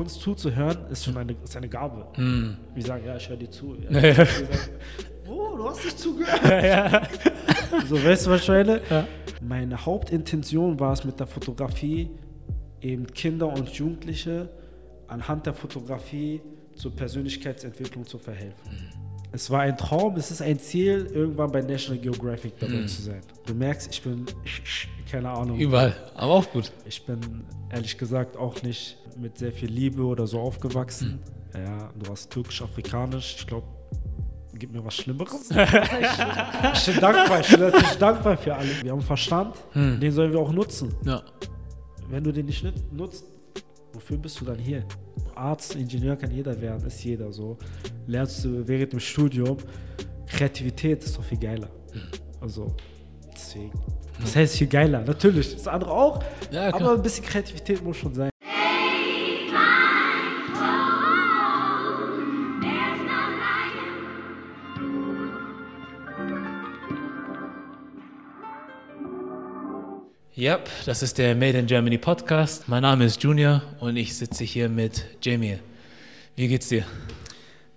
Kunst zuzuhören, ist schon eine, ist eine Gabe. Hm. Wir sagen, ja, ich höre dir zu. Ja. Ja. Sagen, Wo, du hast nicht zugehört. So, weißt du, was ich meine? Ja. Meine Hauptintention war es mit der Fotografie, eben Kinder und Jugendliche anhand der Fotografie zur Persönlichkeitsentwicklung zu verhelfen. Es war ein Traum, es ist ein Ziel, irgendwann bei National Geographic dabei zu sein. Du merkst, ich bin, keine Ahnung, Überall. Aber auch gut. ich bin ehrlich gesagt auch nicht mit sehr viel Liebe oder so aufgewachsen. Ja, du warst türkisch-afrikanisch. Ich glaube, gib mir was Schlimmeres. ich bin dankbar. Ich bin natürlich dankbar für alle. Wir haben Verstand, den sollen wir auch nutzen. Ja. Wenn du den nicht nut- nutzt, wofür bist du dann hier? Arzt, Ingenieur kann jeder werden, ist jeder so. Lernst du während dem Studium. Kreativität ist doch viel geiler. Also, deswegen. Das heißt viel geiler, natürlich. Das andere auch. Ja, aber ein bisschen Kreativität muss schon sein. Yep, das ist der Made in Germany Podcast. Mein Name ist Junior und ich sitze hier mit Jamie. Wie geht's dir?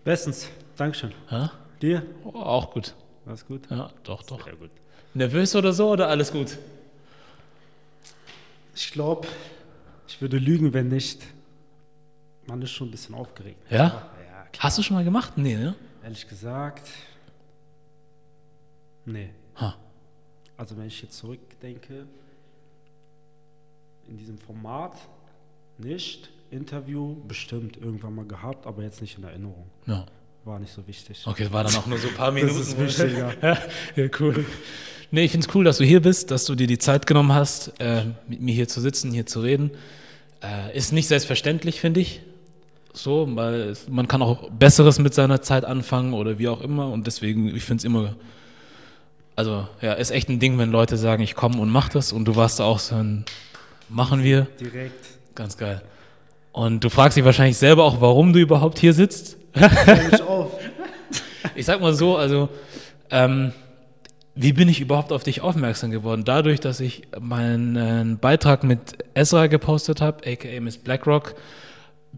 Bestens. Dankeschön. Ha? Dir? Oh, auch gut. Alles gut? Ja, doch, doch. Sehr gut. Nervös oder so oder alles gut? Ich glaube, ich würde lügen, wenn nicht. Man ist schon ein bisschen aufgeregt. Ja? Ja. Hast du schon mal gemacht? Nee, ne? Ehrlich gesagt, nee. Ha. Also wenn ich jetzt zurückdenke, in diesem Format nicht. Interview bestimmt irgendwann mal gehabt, aber jetzt nicht in Erinnerung. Ja. War nicht so wichtig. Okay, war dann auch nur so ein paar Minuten. ist wichtiger. ja, ja, cool. Nee, ich finde es cool, dass du hier bist, dass du dir die Zeit genommen hast, äh, mit mir hier zu sitzen, hier zu reden. Äh, ist nicht selbstverständlich, finde ich. So, weil man kann auch Besseres mit seiner Zeit anfangen oder wie auch immer. Und deswegen, ich finde es immer, also ja, ist echt ein Ding, wenn Leute sagen, ich komme und mach das. Und du warst auch so ein, machen wir. Direkt. Ganz geil. Und du fragst dich wahrscheinlich selber auch, warum du überhaupt hier sitzt. Auf. Ich sag mal so, also, ähm, wie bin ich überhaupt auf dich aufmerksam geworden? Dadurch, dass ich meinen Beitrag mit Ezra gepostet habe, aka Miss BlackRock,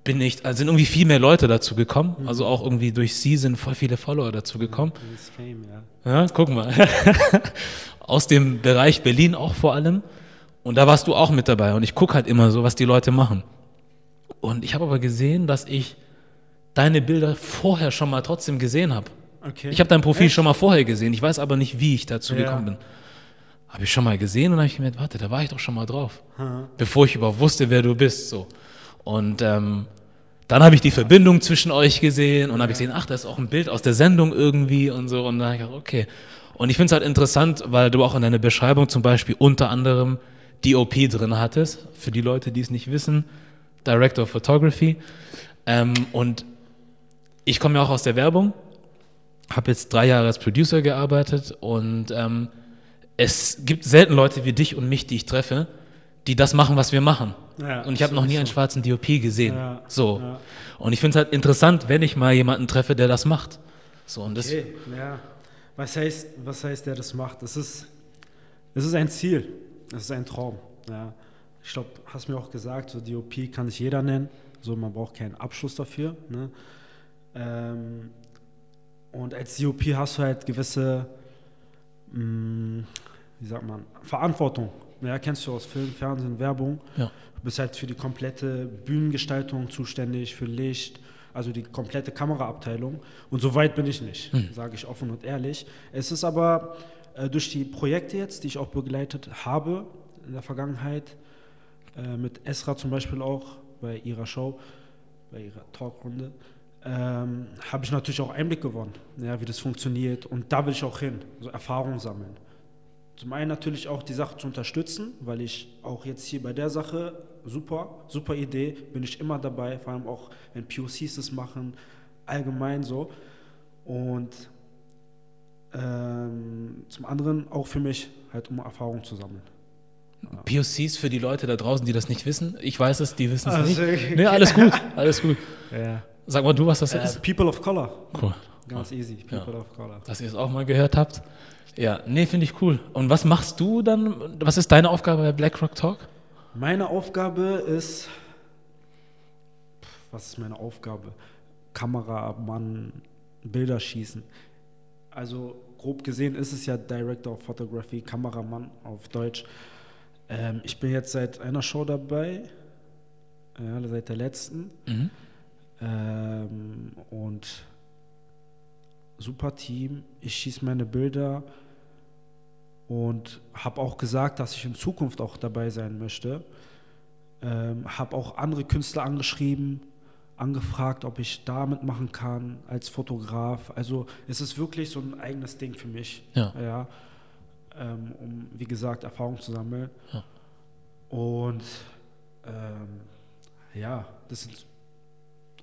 bin ich, also sind irgendwie viel mehr Leute dazu gekommen. Also auch irgendwie durch sie sind voll viele Follower dazu gekommen. Ist Fame, ja. Ja, guck mal. Aus dem Bereich Berlin auch vor allem. Und da warst du auch mit dabei. Und ich gucke halt immer so, was die Leute machen. Und ich habe aber gesehen, dass ich deine Bilder vorher schon mal trotzdem gesehen habe. Okay. Ich habe dein Profil schon mal vorher gesehen. Ich weiß aber nicht, wie ich dazu Ja. gekommen bin. Habe ich schon mal gesehen und habe ich gemerkt, warte, da war ich doch schon mal drauf. Aha. Bevor ich überhaupt wusste, wer du bist. So. Und ähm, dann habe ich die Verbindung zwischen euch gesehen und habe ich gesehen, ach, da ist auch ein Bild aus der Sendung irgendwie und so. Und dann habe ich gedacht, okay. Und ich finde es halt interessant, weil du auch in deiner Beschreibung zum Beispiel unter anderem DOP drin hattest. Für die Leute, die es nicht wissen, Director of Photography. Ähm, und ich komme ja auch aus der Werbung, habe jetzt drei Jahre als Producer gearbeitet und ähm, es gibt selten Leute wie dich und mich, die ich treffe, die das machen, was wir machen. Ja, und ich habe noch nie einen schwarzen DOP gesehen. Ja, so. ja. Und ich finde es halt interessant, wenn ich mal jemanden treffe, der das macht. So, und das, Okay, ja. Was heißt, was heißt, der das macht? Es ist, es ist ein Ziel. Es ist ein Traum. Ja. Ich glaube, hast mir auch gesagt, so DOP kann sich jeder nennen. So, man braucht keinen Abschluss dafür. Ne? Ähm, und als DOP hast du halt gewisse, mh, wie sagt man, Verantwortung. Ja, kennst du aus Film, Fernsehen, Werbung. ja. Du bist halt für die komplette Bühnengestaltung zuständig, für Licht, also die komplette Kameraabteilung. Und so weit bin ich nicht, sage ich offen und ehrlich. Es ist aber durch die Projekte jetzt, die ich auch begleitet habe in der Vergangenheit, äh, mit Esra zum Beispiel auch bei ihrer Show, bei ihrer Talkrunde, ähm, habe ich natürlich auch Einblick gewonnen, ja, wie das funktioniert. Und da will ich auch hin, so Erfahrung sammeln. Zum einen natürlich auch die Sache zu unterstützen, weil ich auch jetzt hier bei der Sache, super, super Idee, bin ich immer dabei, vor allem auch wenn POCs das machen, allgemein so. Und ähm, zum anderen auch für mich, halt um Erfahrung zu sammeln. POCs für die Leute da draußen, die das nicht wissen. Ich weiß es, die wissen es Also, nicht. Nee, alles gut, alles gut. Ja. Sag mal du, was das Äh, ist. People of Color, Cool. ganz easy, People of Color. Dass ihr es auch mal gehört habt. Ja, nee, finde ich cool. Und was machst du dann? Was ist deine Aufgabe bei BlackRock Talk? Meine Aufgabe ist, was ist meine Aufgabe? Kameramann, Bilder schießen. Also grob gesehen ist es ja Director of Photography, Kameramann auf Deutsch. Ähm, ich bin jetzt seit einer Show dabei, ja, seit der letzten. Mhm. Ähm, und super Team. Ich schieße meine Bilder und habe auch gesagt, dass ich in Zukunft auch dabei sein möchte. Ähm, habe auch andere Künstler angeschrieben, angefragt, ob ich da mitmachen kann als Fotograf. Also es ist wirklich so ein eigenes Ding für mich, Ja. ja ähm, um wie gesagt Erfahrung zu sammeln. Ja. Und ähm, ja, das sind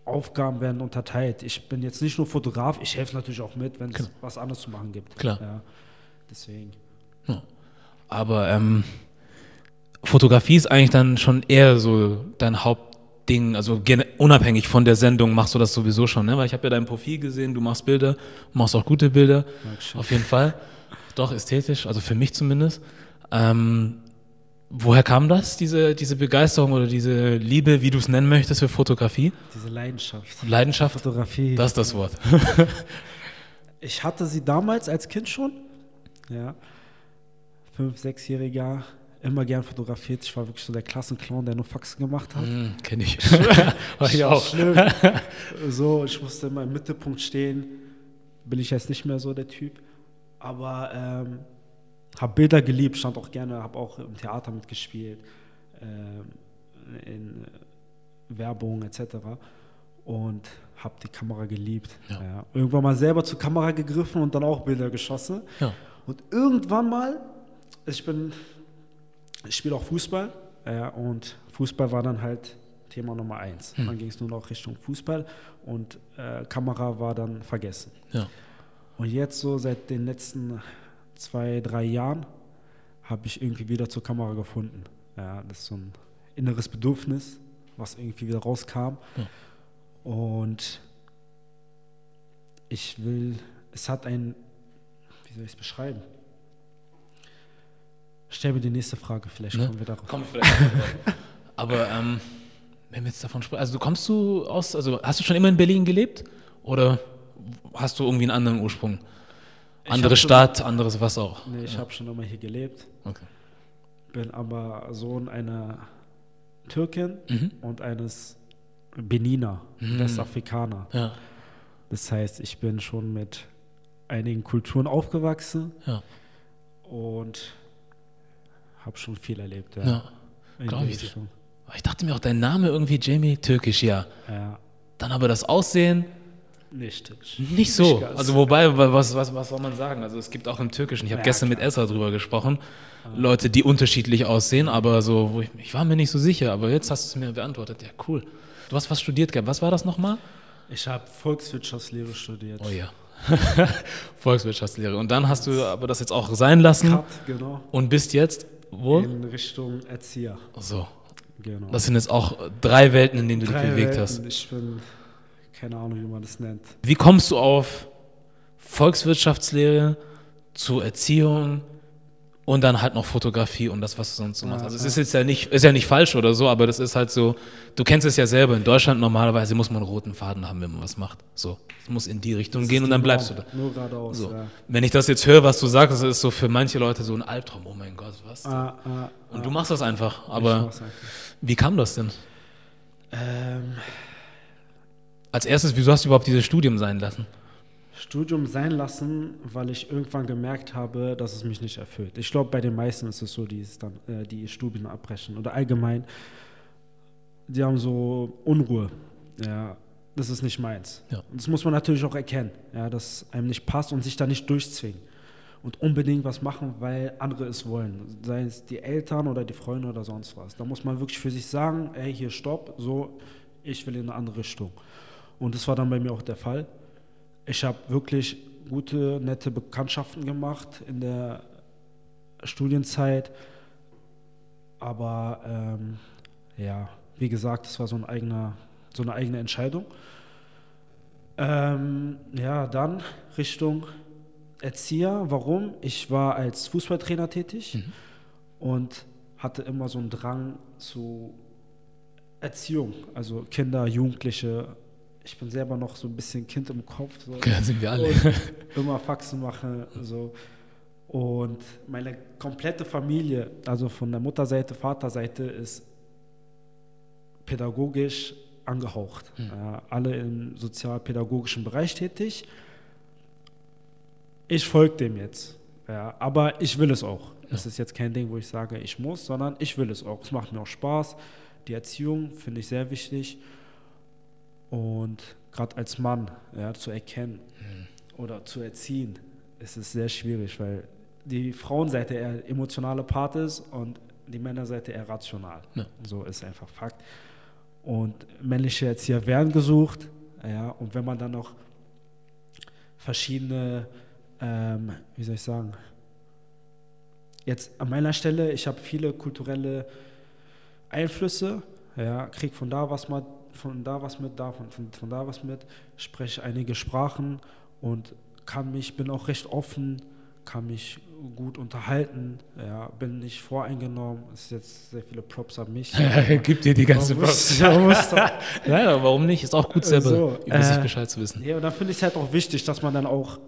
Aufgaben werden unterteilt. Ich bin jetzt nicht nur Fotograf, ich helfe natürlich auch mit, wenn es Klar. was anderes zu machen gibt. Klar. Ja, deswegen. Aber ähm, Fotografie ist eigentlich dann schon eher so dein Hauptding, also unabhängig von der Sendung machst du das sowieso schon, ne? Weil ich habe ja dein Profil gesehen, du machst Bilder, machst auch gute Bilder, Dankeschön. auf jeden Fall. Doch ästhetisch, also für mich zumindest. Ähm, woher kam das, diese, diese Begeisterung oder diese Liebe, wie du es nennen möchtest, für Fotografie? Diese Leidenschaft. Leidenschaft? Fotografie. Das ist das Wort. Ich hatte sie damals als Kind schon. Ja. Fünf, sechsjähriger, immer gern fotografiert. Ich war wirklich so der Klassenclown, der nur Faxen gemacht hat. Hm, kenn ich. War ich auch. Schlimm. so, ich musste immer im Mittelpunkt stehen. Bin ich jetzt nicht mehr so der Typ. Aber ähm, habe Bilder geliebt, stand auch gerne, habe auch im Theater mitgespielt, ähm, in äh, Werbung etc. Und habe die Kamera geliebt. Ja. Ja. Irgendwann mal selber zur Kamera gegriffen und dann auch Bilder geschossen. Ja. Und irgendwann mal, ich bin, ich spiele auch Fußball ja, und Fußball war dann halt Thema Nummer eins. Hm. Dann ging es nur noch Richtung Fußball und äh, Kamera war dann vergessen. Ja. Und jetzt so seit den letzten zwei, drei Jahren habe ich irgendwie wieder zur Kamera gefunden. Ja, das ist so ein inneres Bedürfnis, was irgendwie wieder rauskam. Ja. Und ich will, es hat ein, wie soll ich es beschreiben? Stell mir die nächste Frage, vielleicht Ne? kommen wir darauf. Kommt vielleicht. Aber ähm, wenn wir jetzt davon sprechen, also kommst du aus, also hast du schon immer in Berlin gelebt oder hast du irgendwie einen anderen Ursprung? Andere hab schon- Stadt, anderes was auch? Nee, ich habe schon immer hier gelebt, Okay. bin aber Sohn einer Türkin Mhm. und eines Beniner, Mhm. Westafrikaner. Ja, Das heißt, ich bin schon mit einigen Kulturen aufgewachsen ja, und habe schon viel erlebt. Ja, ja. In glaub die ich. Richtung. Aber Ich dachte mir auch, dein Name irgendwie Jamie türkisch, ja. Ja, Dann aber das Aussehen nicht. nicht so. ganz. Also wobei, wa- was, was, was soll man sagen? Also es gibt auch im Türkischen, ich habe Ja, gestern mit klar. Esra drüber gesprochen, Leute, die unterschiedlich aussehen, aber so, wo ich, ich war mir nicht so sicher, aber jetzt hast du es mir beantwortet. Ja, cool. Du hast was studiert gehabt. Was war das nochmal? Ich habe Volkswirtschaftslehre studiert. Oh ja. Volkswirtschaftslehre. Und dann hast du aber das jetzt auch sein lassen Cut, genau. und bist jetzt wo? In Richtung Erzieher. So. Genau. Das sind jetzt auch drei Welten, in denen du dich Drei bewegt Welten. hast. Ich bin, keine Ahnung, wie man das nennt. Wie kommst du auf Volkswirtschaftslehre, zur Erziehung und dann halt noch Fotografie und das, was du sonst so machst? Also es ist jetzt ja nicht, ist ja nicht falsch oder so, aber das ist halt so, du kennst es ja selber, in Deutschland normalerweise muss man einen roten Faden haben, wenn man was macht. So, es muss in die Richtung Das gehen und dann bleibst du da. Nur geradeaus. So. Ja. Wenn ich das jetzt höre, was du sagst, das ist so für manche Leute so ein Albtraum. Oh mein Gott, was? Ah, ah, Und ah. du machst das einfach. Aber einfach. wie kam das denn? Ähm, Als erstes, wieso hast du überhaupt dieses Studium sein lassen? Studium sein lassen, weil ich irgendwann gemerkt habe, dass es mich nicht erfüllt. Ich glaube, bei den meisten ist es so, die es dann, äh, die Studien abbrechen oder allgemein, die haben so Unruhe. Ja, das ist nicht meins. Ja. Und das muss man natürlich auch erkennen, ja, dass einem nicht passt und sich da nicht durchzwingen und unbedingt was machen, weil andere es wollen, sei es die Eltern oder die Freunde oder sonst was. Da muss man wirklich für sich sagen, ey, hier stopp, so, ich will in eine andere Richtung. Und das war dann bei mir auch der Fall. Ich habe wirklich gute, nette Bekanntschaften gemacht in der Studienzeit. Aber ähm, ja, wie gesagt, es war so, ein eigener, so eine eigene Entscheidung. Ähm, ja, dann Richtung Erzieher. Warum? Ich war als Fußballtrainer tätig und hatte immer so einen Drang zu Erziehung, also Kinder, Jugendliche. Ich bin selber noch so ein bisschen Kind im Kopf. So. Ja, sind wir alle. Und immer Faxen machen. So. Und meine komplette Familie, also von der Mutterseite, Vaterseite, ist pädagogisch angehaucht. Hm. Ja, alle im sozialpädagogischen Bereich tätig. Ich folge dem jetzt. Ja, aber ich will es auch. Es ist jetzt kein Ding, wo ich sage, ich muss, sondern ich will es auch. Es macht mir auch Spaß. Die Erziehung finde ich sehr wichtig. Und gerade als Mann ja, zu erkennen oder zu erziehen, ist es sehr schwierig, weil die Frauenseite eher emotionale Part ist und die Männerseite eher rational. Ja. So ist einfach Fakt. Und männliche Erzieher werden gesucht. Ja, und wenn man dann noch verschiedene, ähm, wie soll ich sagen, jetzt an meiner Stelle, ich habe viele kulturelle Einflüsse, ja, krieg von da was mal, von da was mit, da von, von, von da was mit, spreche einige Sprachen und kann mich, bin auch recht offen, kann mich gut unterhalten, ja, bin nicht voreingenommen, ist jetzt sehr viele Props an mich. Gib dir die ganze doch- Nein, aber warum nicht? Ist auch gut, selber So, über sich äh, Bescheid zu wissen. Ja, und da finde ich es halt auch wichtig, dass man dann auch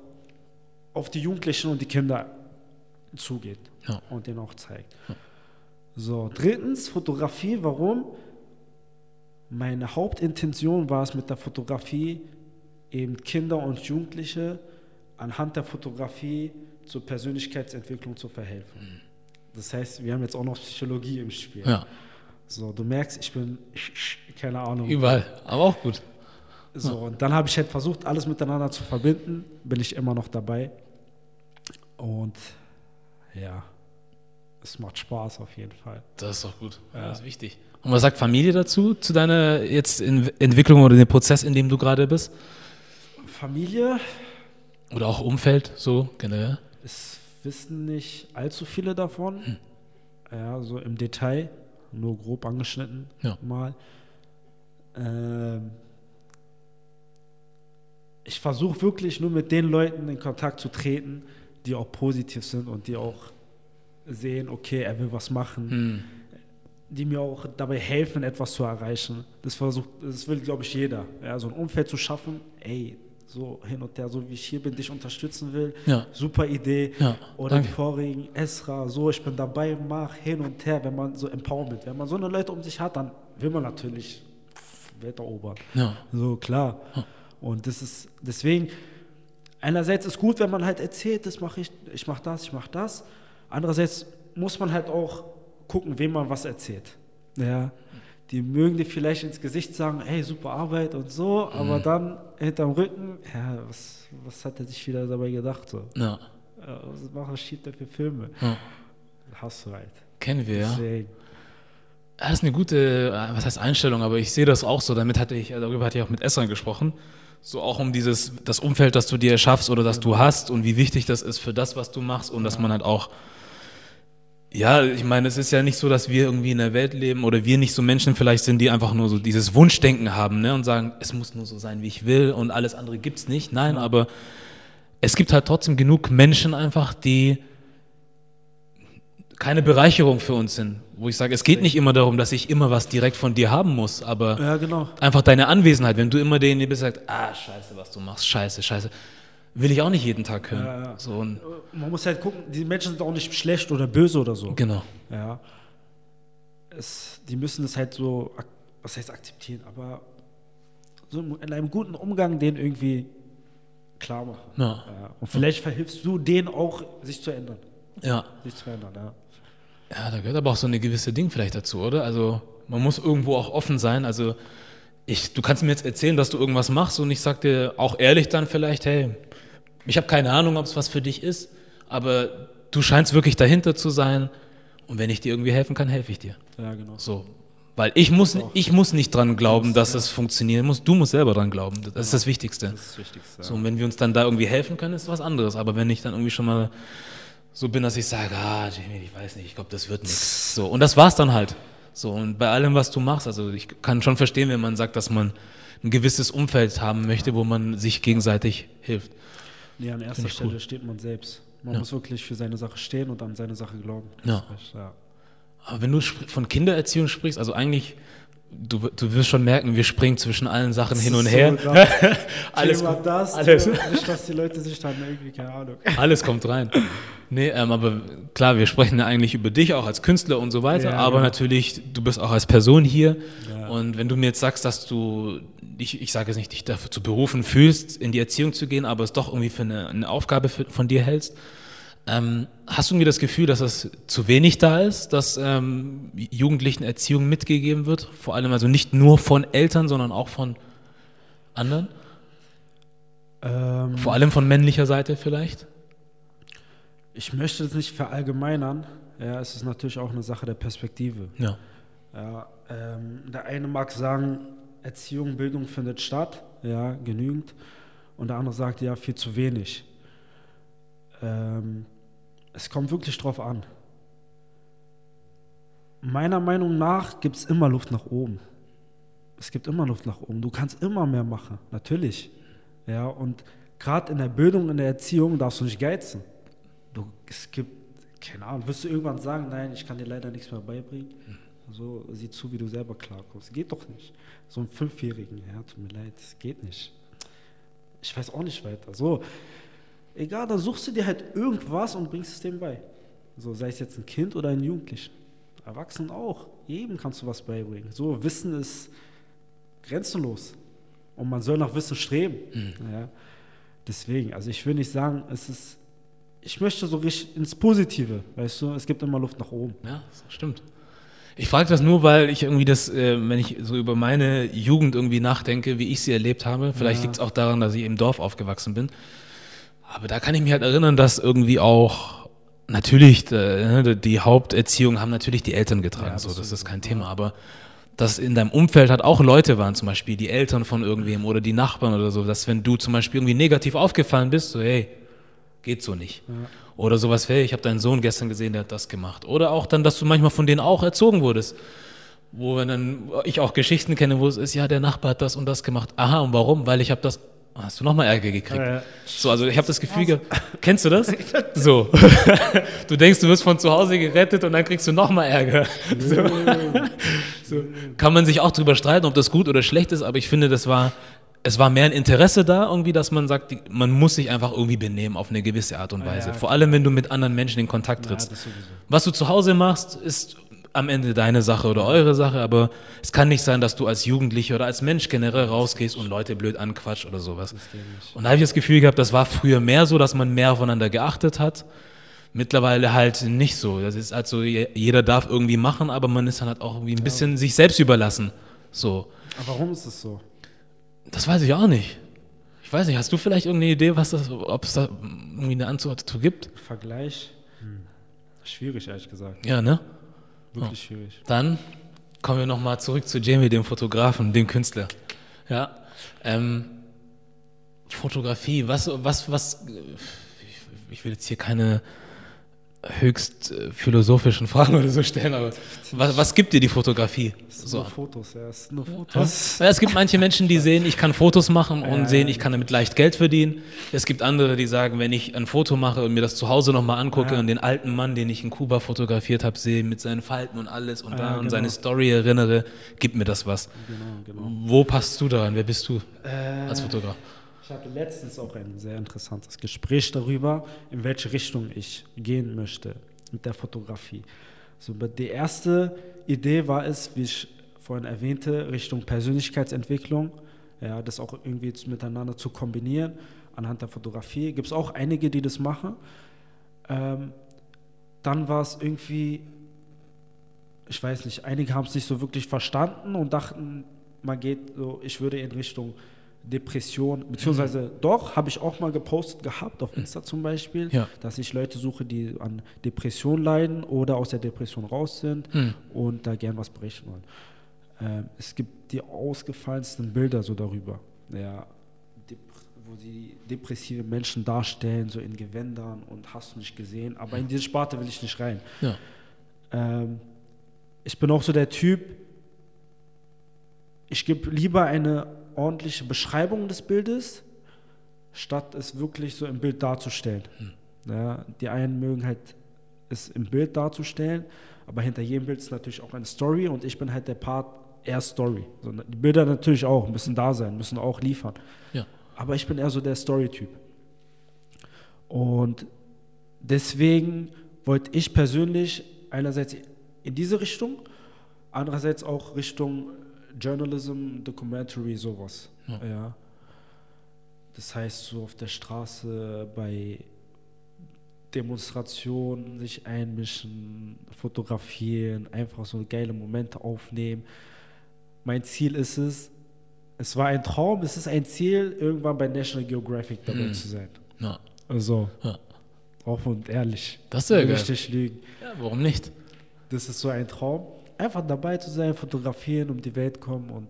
auf die Jugendlichen und die Kinder zugeht Ja. und denen auch zeigt. So, drittens, Fotografie. Warum? Meine Hauptintention war es mit der Fotografie, eben Kinder und Jugendliche anhand der Fotografie zur Persönlichkeitsentwicklung zu verhelfen. Das heißt, wir haben jetzt auch noch Psychologie im Spiel. Ja, So, du merkst, ich bin, keine Ahnung, überall. Aber auch gut. so, und dann habe ich halt versucht, alles miteinander zu verbinden. Bin ich immer noch dabei. Und ja, es macht Spaß auf jeden Fall. Das ist doch gut. Das ist wichtig. Und was sagt Familie dazu, zu deiner jetzt Entwicklung oder dem Prozess, in dem du gerade bist? Familie, Oder auch Umfeld, so generell? es wissen nicht allzu viele davon. Ja, so im Detail, nur grob angeschnitten Ja. mal. Ähm, ich versuche wirklich nur mit den Leuten in Kontakt zu treten, die auch positiv sind und die auch sehen, okay, er will was machen. Hm. Die mir auch dabei helfen, etwas zu erreichen. Das versucht, das will, glaube ich, jeder. Ja, so ein Umfeld zu schaffen, ey, so hin und her, so wie ich hier bin, dich unterstützen will. Ja. Super Idee. Ja, Oder danke. die vorigen, Esra, so, ich bin dabei, mach hin und her, wenn man so Empowerment, wenn man so eine Leute um sich hat, dann will man natürlich Welt erobern. Ja. So, klar. Und das ist, deswegen, einerseits ist gut, wenn man halt erzählt, das mache ich, ich mache das, ich mache das. Andererseits muss man halt auch gucken, wem man was erzählt. Ja. Die mögen dir vielleicht ins Gesicht sagen, hey, super Arbeit und so, aber dann hinterm Rücken, ja, was, was hat er sich wieder dabei gedacht? So? Ja. Äh, Was macht er schiebt er für Filme? ja. Hast du halt. Kennen wir, ja. Deswegen, Ja, Das ist eine gute, äh, was heißt Einstellung, aber ich sehe das auch so. Damit hatte ich, darüber hatte ich auch mit Essern gesprochen. So auch um dieses, das Umfeld, das du dir erschaffst oder das du hast und wie wichtig das ist für das, was du machst und dass man halt auch, ja, ich meine, es ist ja nicht so, dass wir irgendwie in der Welt leben oder wir nicht so Menschen vielleicht sind, die einfach nur so dieses Wunschdenken haben, ne, und sagen, es muss nur so sein, wie ich will und alles andere gibt's nicht. Nein, aber es gibt halt trotzdem genug Menschen einfach, die keine Bereicherung für uns sind. Wo ich sage, es geht nicht immer darum, dass ich immer was direkt von dir haben muss, aber ja, genau. einfach deine Anwesenheit, wenn du immer derjenige bist, sagt, ah, scheiße, was du machst, scheiße, scheiße, will ich auch nicht jeden Tag hören. Ja, ja. So, Man muss halt gucken, die Menschen sind auch nicht schlecht oder böse oder so. genau. Ja. Es, die müssen es halt so, was heißt akzeptieren, aber so in einem guten Umgang den irgendwie klar machen. Ja. Und vielleicht verhilfst du denen auch, sich zu ändern. Ja. Sich zu ändern, ja. ja, da gehört aber auch so eine gewisse Ding vielleicht dazu, oder? Also man muss irgendwo auch offen sein. Also ich, du kannst mir jetzt erzählen, dass du irgendwas machst und ich sag dir auch ehrlich dann vielleicht, hey, ich habe keine Ahnung, ob es was für dich ist, aber du scheinst wirklich dahinter zu sein und wenn ich dir irgendwie helfen kann, helfe ich dir. Ja, genau. So. Weil ich muss, ich muss nicht dran glauben, dass es funktionieren muss. Du musst selber dran glauben. Das ist das Wichtigste. Das ist das Wichtigste. So, und wenn wir uns dann da irgendwie helfen können, ist was anderes. Aber wenn ich dann irgendwie schon mal so bin, dass ich sage, ah, Jamie, ich weiß nicht, ich glaube, das wird nichts. So, und das war's dann halt. So, und bei allem, was du machst, also ich kann schon verstehen, wenn man sagt, dass man ein gewisses Umfeld haben möchte, wo man sich gegenseitig hilft. Nee, an erster Stelle cool. steht man selbst. Man Ja. muss wirklich für seine Sache stehen und an seine Sache glauben. Ja. Recht, ja. Aber wenn du von Kindererziehung sprichst, also eigentlich du, du wirst schon merken, wir springen zwischen allen Sachen hin und Das her. ist so krass. alles, Thema das, alles. Thema- nicht, dass die Leute sich dann irgendwie, keine Ahnung. alles kommt rein. Nee, ähm, aber klar, wir sprechen ja eigentlich über dich auch als Künstler und so weiter, Ja, aber genau. natürlich, du bist auch als Person hier. Ja. Und wenn du mir jetzt sagst, dass du, ich, ich sage jetzt nicht, dich dafür zu berufen fühlst, in die Erziehung zu gehen, aber es doch irgendwie für eine, eine Aufgabe für, von dir hältst, ähm, hast du irgendwie das Gefühl, dass das zu wenig da ist, dass ähm, Jugendlichen Erziehung mitgegeben wird? Vor allem also nicht nur von Eltern, sondern auch von anderen? Ähm, Vor allem von männlicher Seite vielleicht? ich möchte es nicht verallgemeinern. Ja, es ist natürlich auch eine Sache der Perspektive. Ja. Ja, ähm, der eine mag sagen, Erziehung, Bildung findet statt, ja, genügend. Und der andere sagt, ja, viel zu wenig. Ähm, es kommt wirklich drauf an. Meiner Meinung nach gibt es immer Luft nach oben. Es gibt immer Luft nach oben. Du kannst immer mehr machen, natürlich. Ja, und gerade in der Bildung, in der Erziehung darfst du nicht geizen. Du, es gibt, keine Ahnung, wirst du irgendwann sagen, nein, ich kann dir leider nichts mehr beibringen. So, sieh zu, wie du selber klarkommst. Geht doch nicht. So ein Fünfjährigen, ja, tut mir leid, das geht nicht. Ich weiß auch nicht weiter. So, egal, dann suchst du dir halt irgendwas und bringst es dem bei. So, sei es jetzt ein Kind oder ein Jugendlichen. Erwachsenen auch. Jedem kannst du was beibringen. So, Wissen ist grenzenlos. Und man soll nach Wissen streben. Ja. Deswegen, also ich will nicht sagen, es ist. Ich möchte so richtig ins Positive, weißt du, es gibt immer Luft nach oben. Ja, das stimmt. Ich frage das nur, weil ich irgendwie das, äh, wenn ich so über meine Jugend irgendwie nachdenke, wie ich sie erlebt habe, vielleicht Ja. liegt es auch daran, dass ich im Dorf aufgewachsen bin. Aber da kann ich mich halt erinnern, dass irgendwie auch natürlich äh, ne, die Haupterziehung haben natürlich die Eltern getragen. Ja, so, das ist kein Thema. Aber dass in deinem Umfeld halt auch Leute waren, zum Beispiel die Eltern von irgendwem oder die Nachbarn oder so, dass wenn du zum Beispiel irgendwie negativ aufgefallen bist, so hey, geht so nicht. Oder sowas, hey, ich habe deinen Sohn gestern gesehen, der hat das gemacht. Oder auch dann, dass du manchmal von denen auch erzogen wurdest. Wo dann, ich auch Geschichten kenne, wo es ist, ja, der Nachbar hat das und das gemacht. Aha, und warum? Weil ich habe das, hast du nochmal Ärger gekriegt. Ja, ja. So, also ich habe das Gefühl gehabt, kennst du das? So. Du denkst, du wirst von zu Hause gerettet und dann kriegst du nochmal Ärger. So. So. Kann man sich auch drüber streiten, ob das gut oder schlecht ist, aber ich finde, das war, es war mehr ein Interesse da, irgendwie, dass man sagt, die- man muss sich einfach irgendwie benehmen auf eine gewisse Art und Weise. ja, Vor allem, wenn du mit anderen Menschen in Kontakt trittst. Was du zu Hause machst, ist am Ende deine Sache oder eure Sache, aber es kann nicht sein, dass du als Jugendlicher oder als Mensch generell rausgehst und Leute blöd anquatscht oder sowas. Und da habe ich das Gefühl gehabt, das war früher mehr so, dass man mehr aufeinander geachtet hat. Mittlerweile halt nicht so. Das ist halt so, jeder darf irgendwie machen, aber man ist dann halt auch irgendwie ein bisschen sich selbst überlassen. So. Aber warum ist es so? Das weiß ich auch nicht. Ich weiß nicht, hast du vielleicht irgendeine Idee, was das, ob es da irgendwie eine Antwort dazu gibt? Vergleich? Hm. Schwierig, ehrlich gesagt. Ja, ne? Wirklich schwierig. Dann kommen wir nochmal zurück zu Jamie, dem Fotografen, dem Künstler. Ja. Ähm, Fotografie, was, was, was, ich, ich will jetzt hier keine höchst äh, philosophischen Fragen oder so stellen, aber was, was gibt dir die Fotografie? Es sind So. nur Fotos, ja. Es sind nur Fotos. Ja, es gibt manche Menschen, die sehen, ich kann Fotos machen und Ja, sehen, ich kann damit leicht Geld verdienen. Es gibt andere, die sagen, wenn ich ein Foto mache und mir das zu Hause nochmal angucke Ja. und den alten Mann, den ich in Kuba fotografiert habe, sehe mit seinen Falten und alles und, Ja, da und genau. seine Story erinnere, gibt mir das was. Genau, genau. Wo passt du da an? Wer bist du Äh, als Fotograf? Ich hatte letztens auch ein sehr interessantes Gespräch darüber, in welche Richtung ich gehen möchte mit der Fotografie. So, die erste Idee war es, wie ich vorhin erwähnte, Richtung Persönlichkeitsentwicklung, ja, das auch irgendwie miteinander zu kombinieren anhand der Fotografie. Gibt es auch einige, die das machen. Ähm, dann war es irgendwie, ich weiß nicht, einige haben es nicht so wirklich verstanden und dachten, man geht so, ich würde in Richtung Depression, beziehungsweise doch, habe ich auch mal gepostet gehabt, auf Insta zum Beispiel, Ja. dass ich Leute suche, die an Depression leiden oder aus der Depression raus sind Hm. und da gern was berichten wollen. Ähm, es gibt die ausgefallensten Bilder so darüber, ja, wo sie depressive Menschen darstellen, so in Gewändern und hast du nicht gesehen, aber in diese Sparte will ich nicht rein. Ja. Ähm, ich bin auch so der Typ, ich gebe lieber eine ordentliche Beschreibung des Bildes, statt es wirklich so im Bild darzustellen. Ja, die einen mögen halt es im Bild darzustellen, aber hinter jedem Bild ist natürlich auch eine Story und ich bin halt der Part, eher Story. So, die Bilder natürlich auch, müssen da sein, müssen auch liefern. Ja. Aber ich bin eher so der Story-Typ. Und deswegen wollte ich persönlich einerseits in diese Richtung, andererseits auch Richtung Journalism, Documentary, sowas. Ja. Ja. Das heißt, so auf der Straße bei Demonstrationen sich einmischen, fotografieren, einfach so geile Momente aufnehmen. Mein Ziel ist es, es war ein Traum, es ist ein Ziel, irgendwann bei National Geographic dabei Mhm. zu sein. Ja. Also, Ja. offen und ehrlich. Das ist ja geil. Richtig lügen. ja, warum nicht? Das ist so ein Traum. Einfach dabei zu sein, fotografieren, um die Welt kommen und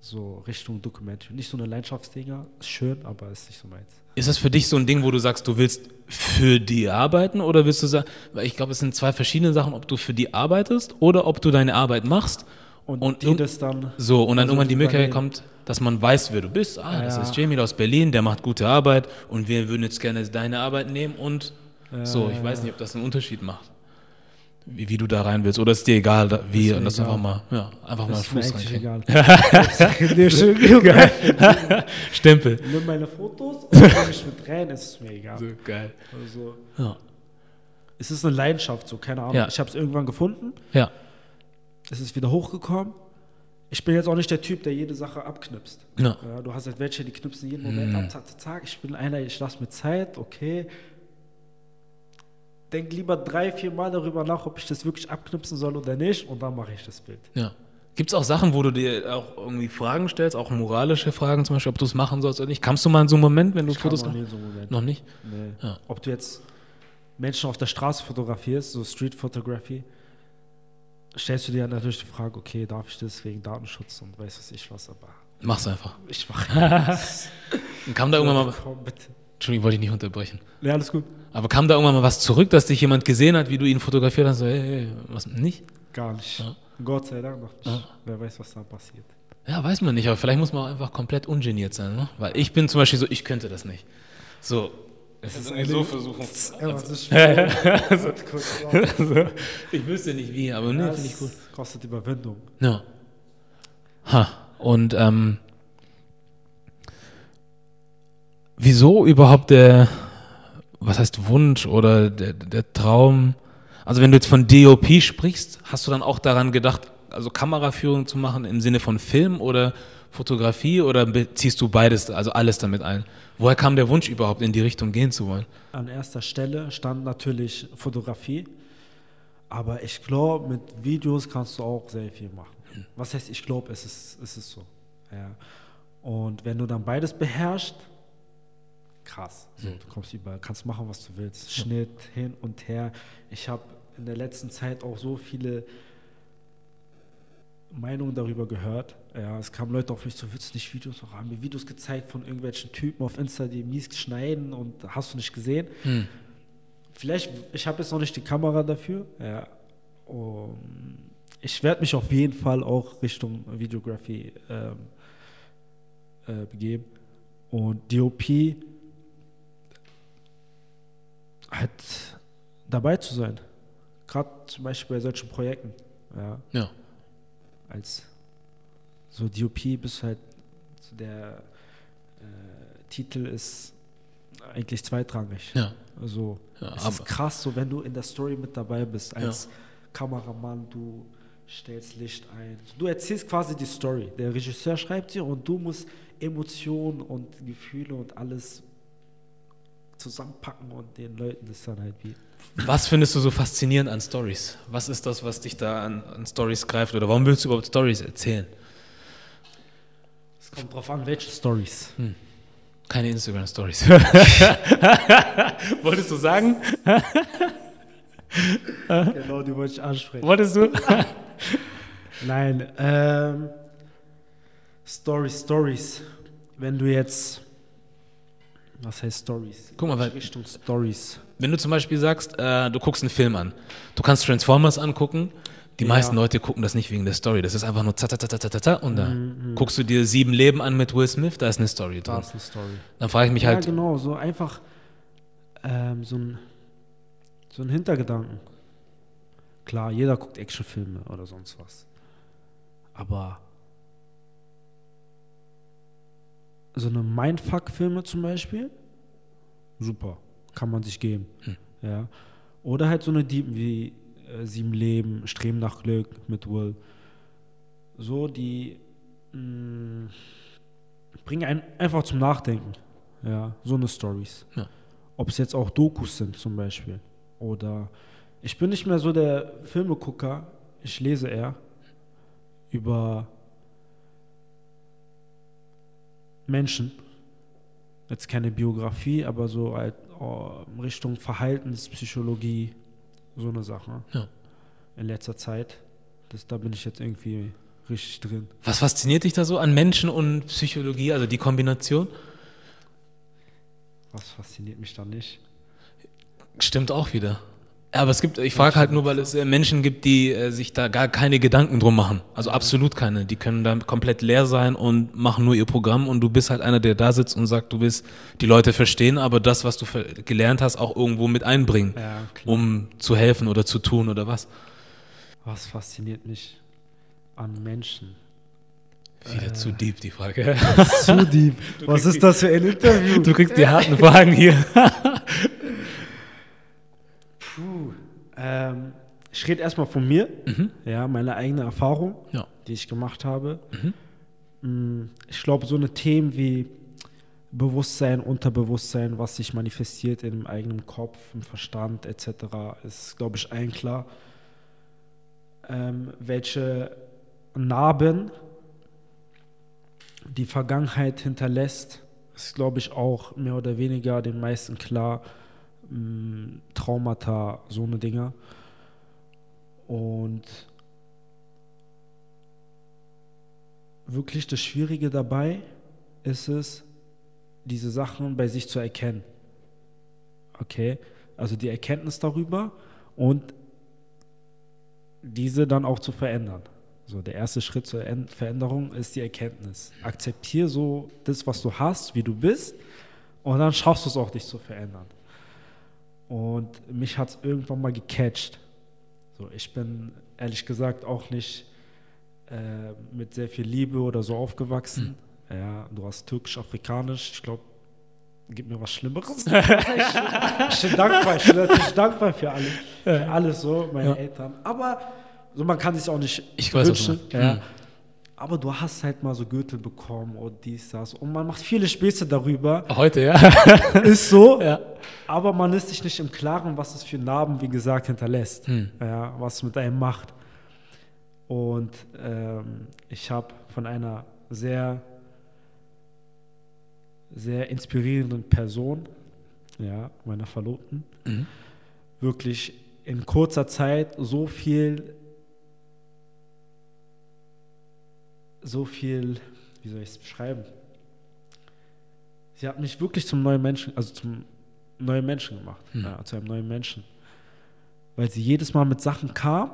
so Richtung Dokument. Nicht so eine Leidenschaftsdinger, ist schön, aber ist nicht so meins. Ist das für dich so ein Ding, wo du sagst, du willst für die arbeiten oder willst du sagen, weil ich glaube, es sind zwei verschiedene Sachen, ob du für die arbeitest oder ob du deine Arbeit machst Und, Und die das dann so und dann Also irgendwann die Möglichkeit kommt, dass man weiß, wer du bist. Ah, das Ja. ist Jamie aus Berlin, der macht gute Arbeit und wir würden jetzt gerne deine Arbeit nehmen und so. Ich Ja, weiß ja. nicht, ob das einen Unterschied macht. Wie, wie du da rein willst. Oder ist dir egal, wie, und das egal. einfach mal, ja, einfach mal Das ist mir Fuß rein. egal. Nee, schön. Stempel. Nimm meine Fotos und nehme ich mit rein, ist es mir egal. geil. Also, Ja. es ist eine Leidenschaft, so, keine Ahnung. Ja. Ich habe es irgendwann gefunden, ja. es ist wieder hochgekommen. Ich bin jetzt auch nicht der Typ, der jede Sache abknipst. Ja. Du hast halt welche, die knipsen jeden Moment Mhm. ab, zack, zack. Ich bin einer, ich lasse mir Zeit, okay. Denk lieber drei, vier Mal darüber nach, ob ich das wirklich abknipsen soll oder nicht und dann mache ich das Bild. Ja. Gibt es auch Sachen, wo du dir auch irgendwie Fragen stellst, auch moralische Fragen zum Beispiel, ob du es machen sollst oder nicht? Kamst du mal in so einen Moment, wenn du Ich kam Fotos noch nie in so einem Moment. Noch nicht? Nee. Ja. Ob du jetzt Menschen auf der Straße fotografierst, so Street Photography, stellst du dir natürlich die Frage, okay, darf ich das wegen Datenschutz und weiß was ich was, aber Mach's einfach. ich mache kam da irgendwann mal, Komm, bitte. Entschuldigung, wollte ich nicht unterbrechen. Ja, alles gut. Aber kam da irgendwann mal was zurück, dass dich jemand gesehen hat, wie du ihn fotografiert hast? So, hey, hey, was nicht? Gar nicht. Ja. Gott sei Dank noch nicht. Ja. Wer weiß, was da passiert. Ja, weiß man nicht, aber vielleicht muss man auch einfach komplett ungeniert sein, ne? Weil ich bin zum Beispiel so, ich könnte das nicht. So. Es ist irgendwie so versuchen. Ja, was ist schwer. Kurz raus. so. Ich wüsste nicht wie, aber nee, Ja, finde ich gut. Kostet Überwindung. Ja. Ha. Und ähm, wieso überhaupt der, was heißt Wunsch oder der, der Traum? Also wenn du jetzt von DOP sprichst, hast du dann auch daran gedacht, also Kameraführung zu machen im Sinne von Film oder Fotografie oder beziehst du beides, also alles damit ein? Woher kam der Wunsch überhaupt in die Richtung gehen zu wollen? An erster Stelle stand natürlich Fotografie. Aber ich glaube, mit Videos kannst du auch sehr viel machen. Was heißt, ich glaube, es ist, es ist so. Ja. Und wenn du dann beides beherrschst, krass. So, du kommst überall, kannst machen, was du willst. Schnitt, hin und her. Ich habe in der letzten Zeit auch so viele Meinungen darüber gehört. Ja, es kamen Leute auf mich so, willst du nicht Videos machen? Haben mir Videos gezeigt von irgendwelchen Typen auf Insta, die mies schneiden und hast du nicht gesehen. Hm. Vielleicht, ich habe jetzt noch nicht die Kamera dafür. Ja. Um, ich werde mich auf jeden Fall auch Richtung Videography ähm, äh, begeben. Und DOP halt dabei zu sein. Gerade zum Beispiel bei solchen Projekten. Ja, Ja. als so DOP bist halt der äh, Titel ist eigentlich zweitrangig. Ja. Also Ja, es ist krass, so wenn du in der Story mit dabei bist, als Kameramann, du stellst Licht ein. Du erzählst quasi die Story. Der Regisseur schreibt sie und du musst Emotionen und Gefühle und alles zusammenpacken und den Leuten das dann halt wie. Was findest du so faszinierend an Stories? Was ist das, was dich da an, an Stories greift? Oder warum willst du überhaupt Stories erzählen? Es kommt drauf an, welche Stories. Keine Instagram-Stories. Wolltest du sagen? genau, die wollte ich ansprechen. Wolltest du? Nein, ähm, Stories, Stories. Wenn du jetzt, was heißt Stories? Guck mal, weil- Richtung Stories. Wenn du zum Beispiel sagst, äh, du guckst einen Film an, du kannst Transformers angucken. Die Ja. meisten Leute gucken das nicht wegen der Story. Das ist einfach nur ta ta ta ta ta ta, ta und da guckst du dir Sieben Leben an mit Will Smith, da ist eine Story Da drin. ist eine Story. Dann frage ich mich Ja, halt, genau, so einfach ähm, so, ein, so ein Hintergedanken. Klar, jeder guckt Actionfilme oder sonst was. Aber so eine Mindfuck-Filme zum Beispiel, super, kann man sich geben. Hm. Ja. Oder halt so eine Diepen wie äh, Sieben Leben, Streben nach Glück mit Will. So, die mh, bringen einen einfach zum Nachdenken. Ja, so eine Stories. Ja. Ob es jetzt auch Dokus sind zum Beispiel. Oder ich bin nicht mehr so der Filmegucker, ich lese eher über Menschen. Jetzt keine Biografie, aber so halt oh, Richtung Verhaltenspsychologie, so eine Sache. Ja. In letzter Zeit. Das, da bin ich jetzt irgendwie richtig drin. Was fasziniert dich da so an Menschen und Psychologie, also die Kombination? Was fasziniert mich da nicht? Stimmt auch wieder. Ja, aber es gibt, ich frage halt nur, weil es äh, Menschen gibt, die äh, sich da gar keine Gedanken drum machen. Also absolut keine. Die können da komplett leer sein und machen nur ihr Programm und du bist halt einer, der da sitzt und sagt, du willst die Leute verstehen, aber das, was du gelernt hast, auch irgendwo mit einbringen, Ja, um zu helfen oder zu tun oder was. Was fasziniert mich an Menschen? Wieder zu deep, die Frage. Zu deep. Was ist das für ein Interview? Du kriegst die harten Fragen hier. Puh. Ähm, ich rede erstmal von mir, ja, meine eigene Erfahrung, Ja. die ich gemacht habe. Mm, Ich glaube, so eine Themen wie Bewusstsein, Unterbewusstsein, was sich manifestiert in dem eigenen Kopf, im Verstand etc., ist, glaube ich, allen klar. Ähm, welche Narben die Vergangenheit hinterlässt, ist, glaube ich, auch mehr oder weniger den meisten klar. Mm, Traumata, so eine Dinger. Und wirklich das Schwierige dabei ist es, diese Sachen bei sich zu erkennen. Okay? Also die Erkenntnis darüber und diese dann auch zu verändern. So, der erste Schritt zur Veränderung ist die Erkenntnis. Akzeptiere so das, was du hast, wie du bist, und dann schaffst du es auch, dich zu verändern. Und mich hat es irgendwann mal gecatcht. So, ich bin ehrlich gesagt auch nicht äh, mit sehr viel Liebe oder so aufgewachsen. Ja, du hast türkisch-afrikanisch. Ich glaube, gib mir was Schlimmeres. ich, bin dankbar. Ich bin dankbar für alles. Für alles so, meine Ja. Eltern. Aber so, man kann sich auch nicht Ich weiß, wünschen. meinst. Ja. Mhm. Aber du hast halt mal so Gürtel bekommen und dies, das. Und man macht viele Späße darüber. Heute, ja. Ist so. ja. Aber man ist sich nicht im Klaren, was es für Narben, wie gesagt, hinterlässt. Hm. Ja, was es mit einem macht. Und ähm, ich habe von einer sehr, sehr inspirierenden Person, ja, meiner Verlobten, Mhm. wirklich in kurzer Zeit so viel, so viel, wie soll ich es beschreiben? Sie hat mich wirklich zum neuen Menschen, also zum neuen Menschen gemacht, Hm. ja, zu einem neuen Menschen. Weil sie jedes Mal mit Sachen kam,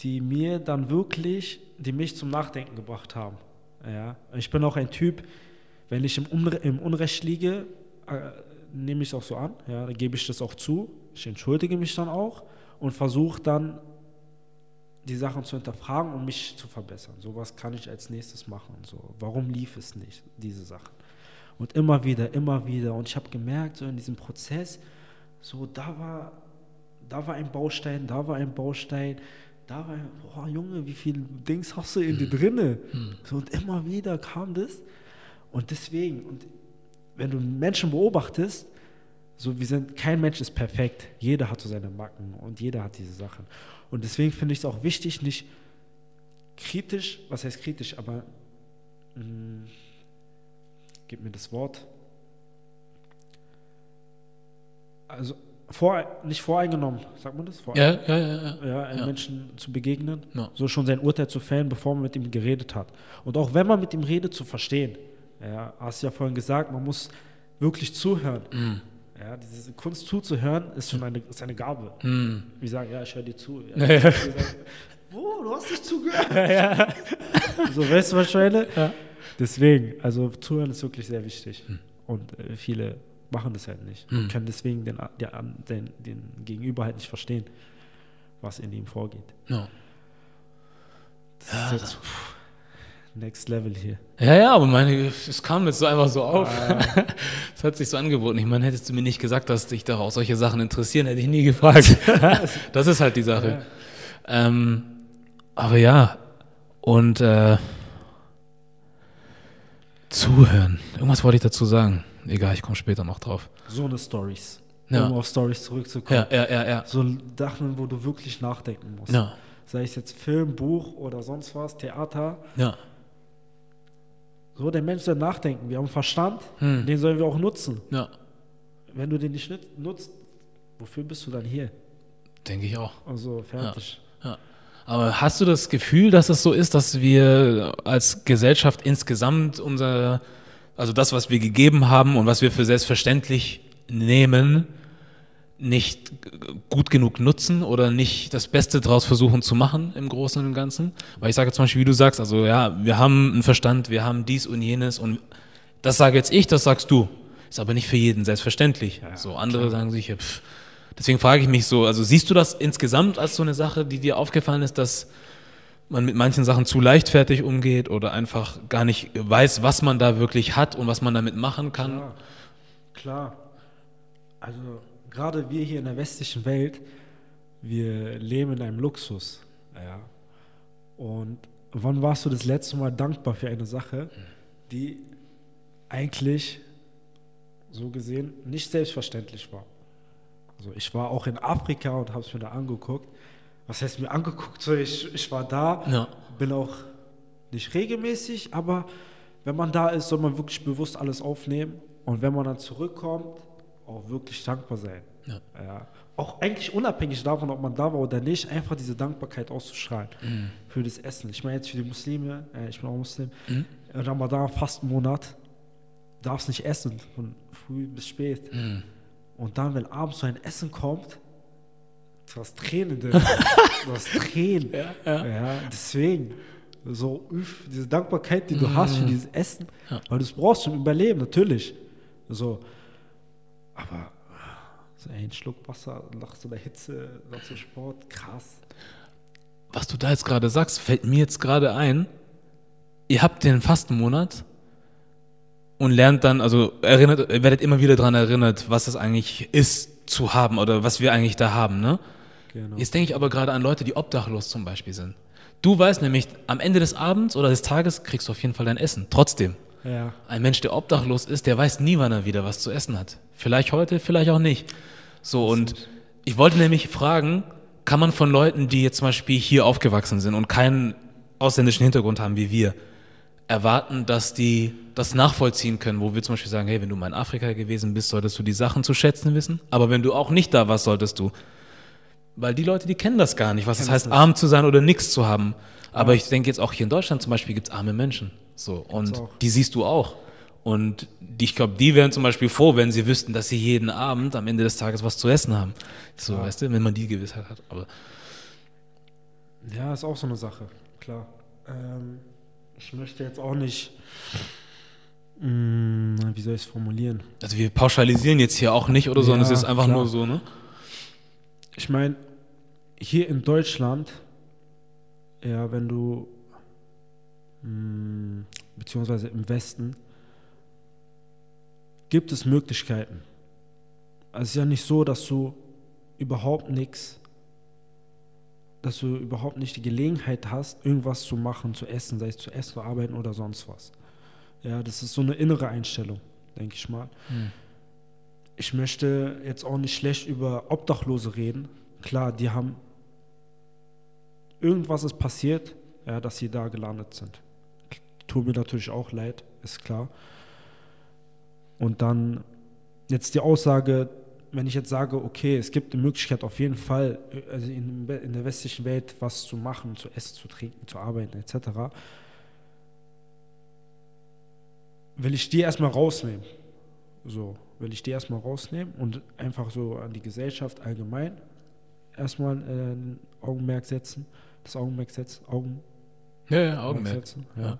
die mir dann wirklich, die mich zum Nachdenken gebracht haben. Ja. Ich bin auch ein Typ, wenn ich im, Unre im Unrecht liege, äh, nehme ich es auch so an, ja, dann gebe ich das auch zu. Ich entschuldige mich dann auch und versuche dann die Sachen zu hinterfragen und mich zu verbessern. So was kann ich als nächstes machen. So, warum lief es nicht, diese Sachen? Und immer wieder, immer wieder. Und ich habe gemerkt, so in diesem Prozess, so da war, da war ein Baustein, da war ein Baustein, da war, boah Junge, wie viel Dings hast du in dir drinne? So, und immer wieder kam das. Und deswegen, und wenn du Menschen beobachtest, so wir sind, kein Mensch ist perfekt. Jeder hat so seine Macken und jeder hat diese Sachen. Und deswegen finde ich es auch wichtig, nicht kritisch, was heißt kritisch, aber mh, gib mir das Wort. Also vor, nicht voreingenommen, sagt man das? Ja, ja, ja, ja. ja, einem Ja. Menschen zu begegnen, Ja. so schon sein Urteil zu fällen, bevor man mit ihm geredet hat. Und auch wenn man mit ihm redet, zu verstehen. Ja, hast du ja vorhin gesagt, man muss wirklich zuhören. Mhm. Ja, diese Kunst zuzuhören ist schon eine, ist eine Gabe. Mhm. Wir sagen, ja, ich höre dir zu. Ja. Ja, ja. Sagen, Wo, du hast nicht zugehört. So, weißt du, was ich meine? Ja. Deswegen, also zuhören ist wirklich sehr wichtig. Und äh, viele machen das halt nicht. Hm. Und können deswegen den, den, den, den Gegenüber halt nicht verstehen, was in ihm vorgeht. Ja. Das ist jetzt pff, Next Level hier. Ja, ja, aber meine, es kam jetzt so einfach so auf. Es hat sich so angeboten. Ich meine, hättest du mir nicht gesagt, dass dich daraus solche Sachen interessieren, hätte ich nie gefragt. das ist halt die Sache. Ähm, aber ja, und äh, zuhören. Irgendwas wollte ich dazu sagen. Egal, ich komme später noch drauf. So eine Stories. Ja. Um auf Stories zurückzukommen. Ja, ja, ja, ja. So Sachen, wo du wirklich nachdenken musst. Ja, Sei es jetzt Film, Buch oder sonst was, Theater. ja. So, der Mensch soll nachdenken. Wir haben Verstand, Hm. den sollen wir auch nutzen. Ja, Wenn du den nicht nutzt, wofür bist du dann hier? denke ich auch. Also fertig. Ja. Aber hast du das Gefühl, dass es so ist, dass wir als Gesellschaft insgesamt unser, also das, was wir gegeben haben und was wir für selbstverständlich nehmen, nicht gut genug nutzen oder nicht das Beste draus versuchen zu machen im Großen und Ganzen? Weil ich sage zum Beispiel, wie du sagst, also ja, wir haben einen Verstand, wir haben dies und jenes und das sage jetzt ich, das sagst du. Ist aber nicht für jeden selbstverständlich. so andere sagen sich, ja, pff. deswegen frage ich mich so, also siehst du das insgesamt als so eine Sache, die dir aufgefallen ist, dass man mit manchen Sachen zu leichtfertig umgeht oder einfach gar nicht weiß, was man da wirklich hat und was man damit machen kann? Klar. Klar. Also gerade wir hier in der westlichen Welt, wir leben in einem Luxus. Ja. Und wann warst du das letzte Mal dankbar für eine Sache, die eigentlich so gesehen nicht selbstverständlich war? Also ich war auch in Afrika und habe es mir da angeguckt. Was heißt mir angeguckt? So, ich, ich war da, Ja. bin auch nicht regelmäßig, aber wenn man da ist, soll man wirklich bewusst alles aufnehmen und wenn man dann zurückkommt, auch wirklich dankbar sein. Ja. Ja. Auch eigentlich unabhängig davon, ob man da war oder nicht, einfach diese Dankbarkeit auszustrahlen Mhm. für das Essen. Ich meine jetzt für die Muslime, äh, ich bin auch Muslim, Mhm. Ramadan, Fastenmonat, darfst nicht essen, von früh bis spät. Mhm. Und dann, wenn abends so ein Essen kommt, du hast Tränen, drin. du hast Tränen. Ja, ja. Ja, deswegen. So, diese Dankbarkeit, die du hast für dieses Essen, Mhm. Weil du es brauchst zum Überleben, natürlich. So, aber so ein Schluck Wasser nach so einer Hitze, nach so Sport, krass. Was du da jetzt gerade sagst, fällt mir jetzt gerade ein. Ihr habt den Fastenmonat und lernt dann, also erinnert, werdet immer wieder daran erinnert, was es eigentlich ist zu haben oder was wir eigentlich da haben, ne? Genau. Jetzt denke ich aber gerade an Leute, die obdachlos zum Beispiel sind. Du weißt nämlich, am Ende des Abends oder des Tages kriegst du auf jeden Fall dein Essen. Trotzdem. Ja, Ein Mensch, der obdachlos ist, der weiß nie, wann er wieder was zu essen hat. Vielleicht heute, vielleicht auch nicht. So, und ich wollte nämlich fragen, kann man von Leuten, die jetzt zum Beispiel hier aufgewachsen sind und keinen ausländischen Hintergrund haben wie wir, erwarten, dass die das nachvollziehen können, wo wir zum Beispiel sagen, hey, wenn du mal in Afrika gewesen bist, solltest du die Sachen zu schätzen wissen, aber wenn du auch nicht da warst, solltest du. Weil die Leute, die kennen das gar nicht, was das heißt, nicht. arm zu sein oder nichts zu haben. Aber ich denke jetzt auch hier in Deutschland zum Beispiel gibt es arme Menschen. So, und die siehst du auch. Und ich glaube, die wären zum Beispiel froh, wenn sie wüssten, dass sie jeden Abend am Ende des Tages was zu essen haben. So, Ja. weißt du, wenn man die Gewissheit hat. Aber ja, ist auch so eine Sache, klar. Ähm, ich möchte jetzt auch nicht, mh, wie soll ich es formulieren? also wir pauschalisieren jetzt hier auch nicht oder so, sondern es Ja, ist einfach klar. nur so, ne? Ich meine, hier in Deutschland, ja, wenn du, mh, beziehungsweise im Westen, gibt es Möglichkeiten. Also es ist ja nicht so, dass du überhaupt nichts, dass du überhaupt nicht die Gelegenheit hast, irgendwas zu machen, zu essen, sei es zu essen, zu arbeiten oder sonst was. Ja, das ist so eine innere Einstellung, denke ich mal. Ich möchte jetzt auch nicht schlecht über Obdachlose reden. Klar, die haben irgendwas ist passiert, ja, dass sie da gelandet sind. Tut mir natürlich auch leid, ist klar. Und dann jetzt die Aussage, wenn ich jetzt sage, okay, es gibt die Möglichkeit auf jeden Fall, also in, in der westlichen Welt was zu machen, zu essen, zu trinken, zu arbeiten etc., will ich die erstmal rausnehmen. So, will ich die erstmal rausnehmen und einfach so an die Gesellschaft allgemein erstmal äh, ein Augenmerk setzen, das Augenmerk setzen, Augen, Ja, ja, Augenmerk. setzen. Ja. Ja.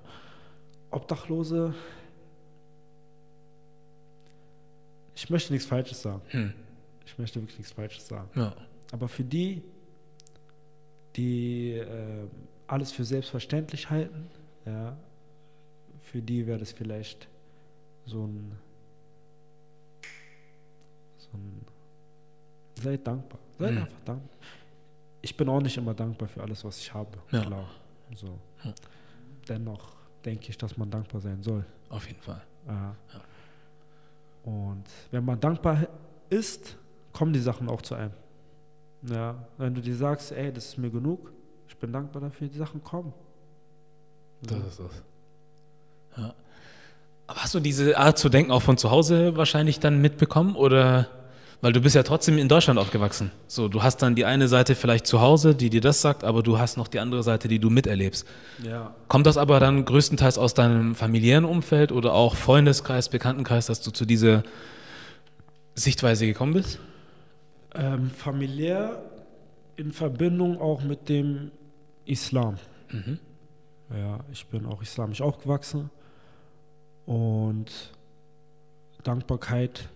Obdachlose, ich möchte nichts Falsches sagen. Hm. Ich möchte wirklich nichts Falsches sagen. Ja. Aber für die, die äh, alles für selbstverständlich halten. Ja. Für die wäre das vielleicht so ein, so ein Seid dankbar. Seid Mhm. einfach dankbar. Ich bin auch nicht immer dankbar für alles, was ich habe. Ja. Klar. So. Ja. Dennoch denke ich, dass man dankbar sein soll. Auf jeden Fall. Ja. Und wenn man dankbar ist, kommen die Sachen auch zu einem. Ja, wenn du dir sagst, ey, das ist mir genug, ich bin dankbar dafür, die Sachen kommen. Das ist es. Ja. Aber hast du diese Art zu denken auch von zu Hause wahrscheinlich dann mitbekommen oder weil du bist ja trotzdem in Deutschland aufgewachsen. So, du hast dann die eine Seite vielleicht zu Hause, die dir das sagt, aber du hast noch die andere Seite, die du miterlebst. Ja. Kommt das aber dann größtenteils aus deinem familiären Umfeld oder auch Freundeskreis, Bekanntenkreis, dass du zu dieser Sichtweise gekommen bist? Ähm, familiär in Verbindung auch mit dem Islam. Mhm. Ja, ich bin auch islamisch aufgewachsen und Dankbarkeit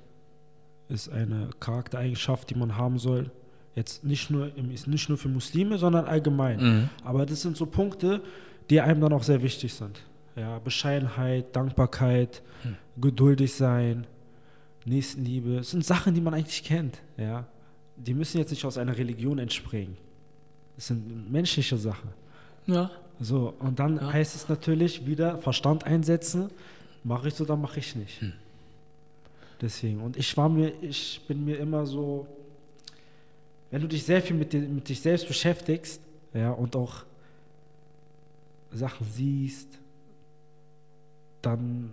ist eine Charaktereigenschaft, die man haben soll. Jetzt nicht nur, im, ist nicht nur für Muslime, sondern allgemein. Mhm. Aber das sind so Punkte, die einem dann auch sehr wichtig sind. Ja, Bescheidenheit, Dankbarkeit, Hm. geduldig sein, Nächstenliebe. Das sind Sachen, die man eigentlich kennt. Ja. Die müssen jetzt nicht aus einer Religion entspringen. Das sind menschliche Sachen. Ja. So, und dann Ja. heißt es natürlich wieder Verstand einsetzen. Mache ich oder mache ich nicht. Hm. Deswegen. Und ich war mir, ich bin mir immer so, wenn du dich sehr viel mit, dir, mit dich selbst beschäftigst, ja, und auch Sachen siehst, dann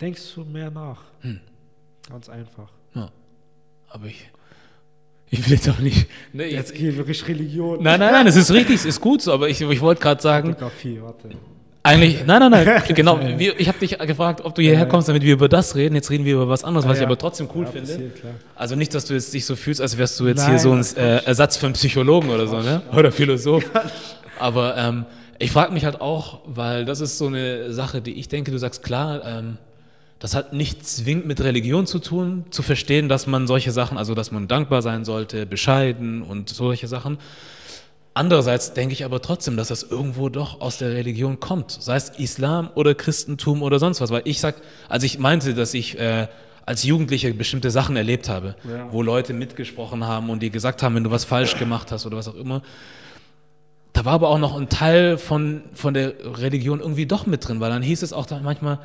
denkst du mehr nach. Hm. Ganz einfach. ja. Aber ich, ich will jetzt auch nicht. Ne, Jetzt geht wirklich Religion. Nein, nein, nein, es ist richtig, es ist gut so, aber ich, ich wollte gerade sagen, Fotografie, warte. Eigentlich, nein, nein, nein, genau, wir, ich habe dich gefragt, ob du hierher kommst, damit wir über das reden, jetzt reden wir über was anderes, was ich Ja. aber trotzdem cool Ja, finde. passiert. Also nicht, dass du jetzt dich so fühlst, als wärst du jetzt Nein, hier so ein äh, Ersatz für einen Psychologen oder so, ne? Oder Philosoph. Aber ähm, ich frage mich halt auch, weil das ist so eine Sache, die ich denke, du sagst klar, ähm, das hat nicht zwingend mit Religion zu tun, zu verstehen, dass man solche Sachen, also dass man dankbar sein sollte, bescheiden und solche Sachen. Andererseits denke ich aber trotzdem, dass das irgendwo doch aus der Religion kommt, sei es Islam oder Christentum oder sonst was. Weil ich sag, als ich meinte, dass ich äh, als Jugendlicher bestimmte Sachen erlebt habe, Ja. wo Leute mitgesprochen haben und dir gesagt haben, wenn du was falsch gemacht hast oder was auch immer, da war aber auch noch ein Teil von, von der Religion irgendwie doch mit drin, weil dann hieß es auch dann manchmal,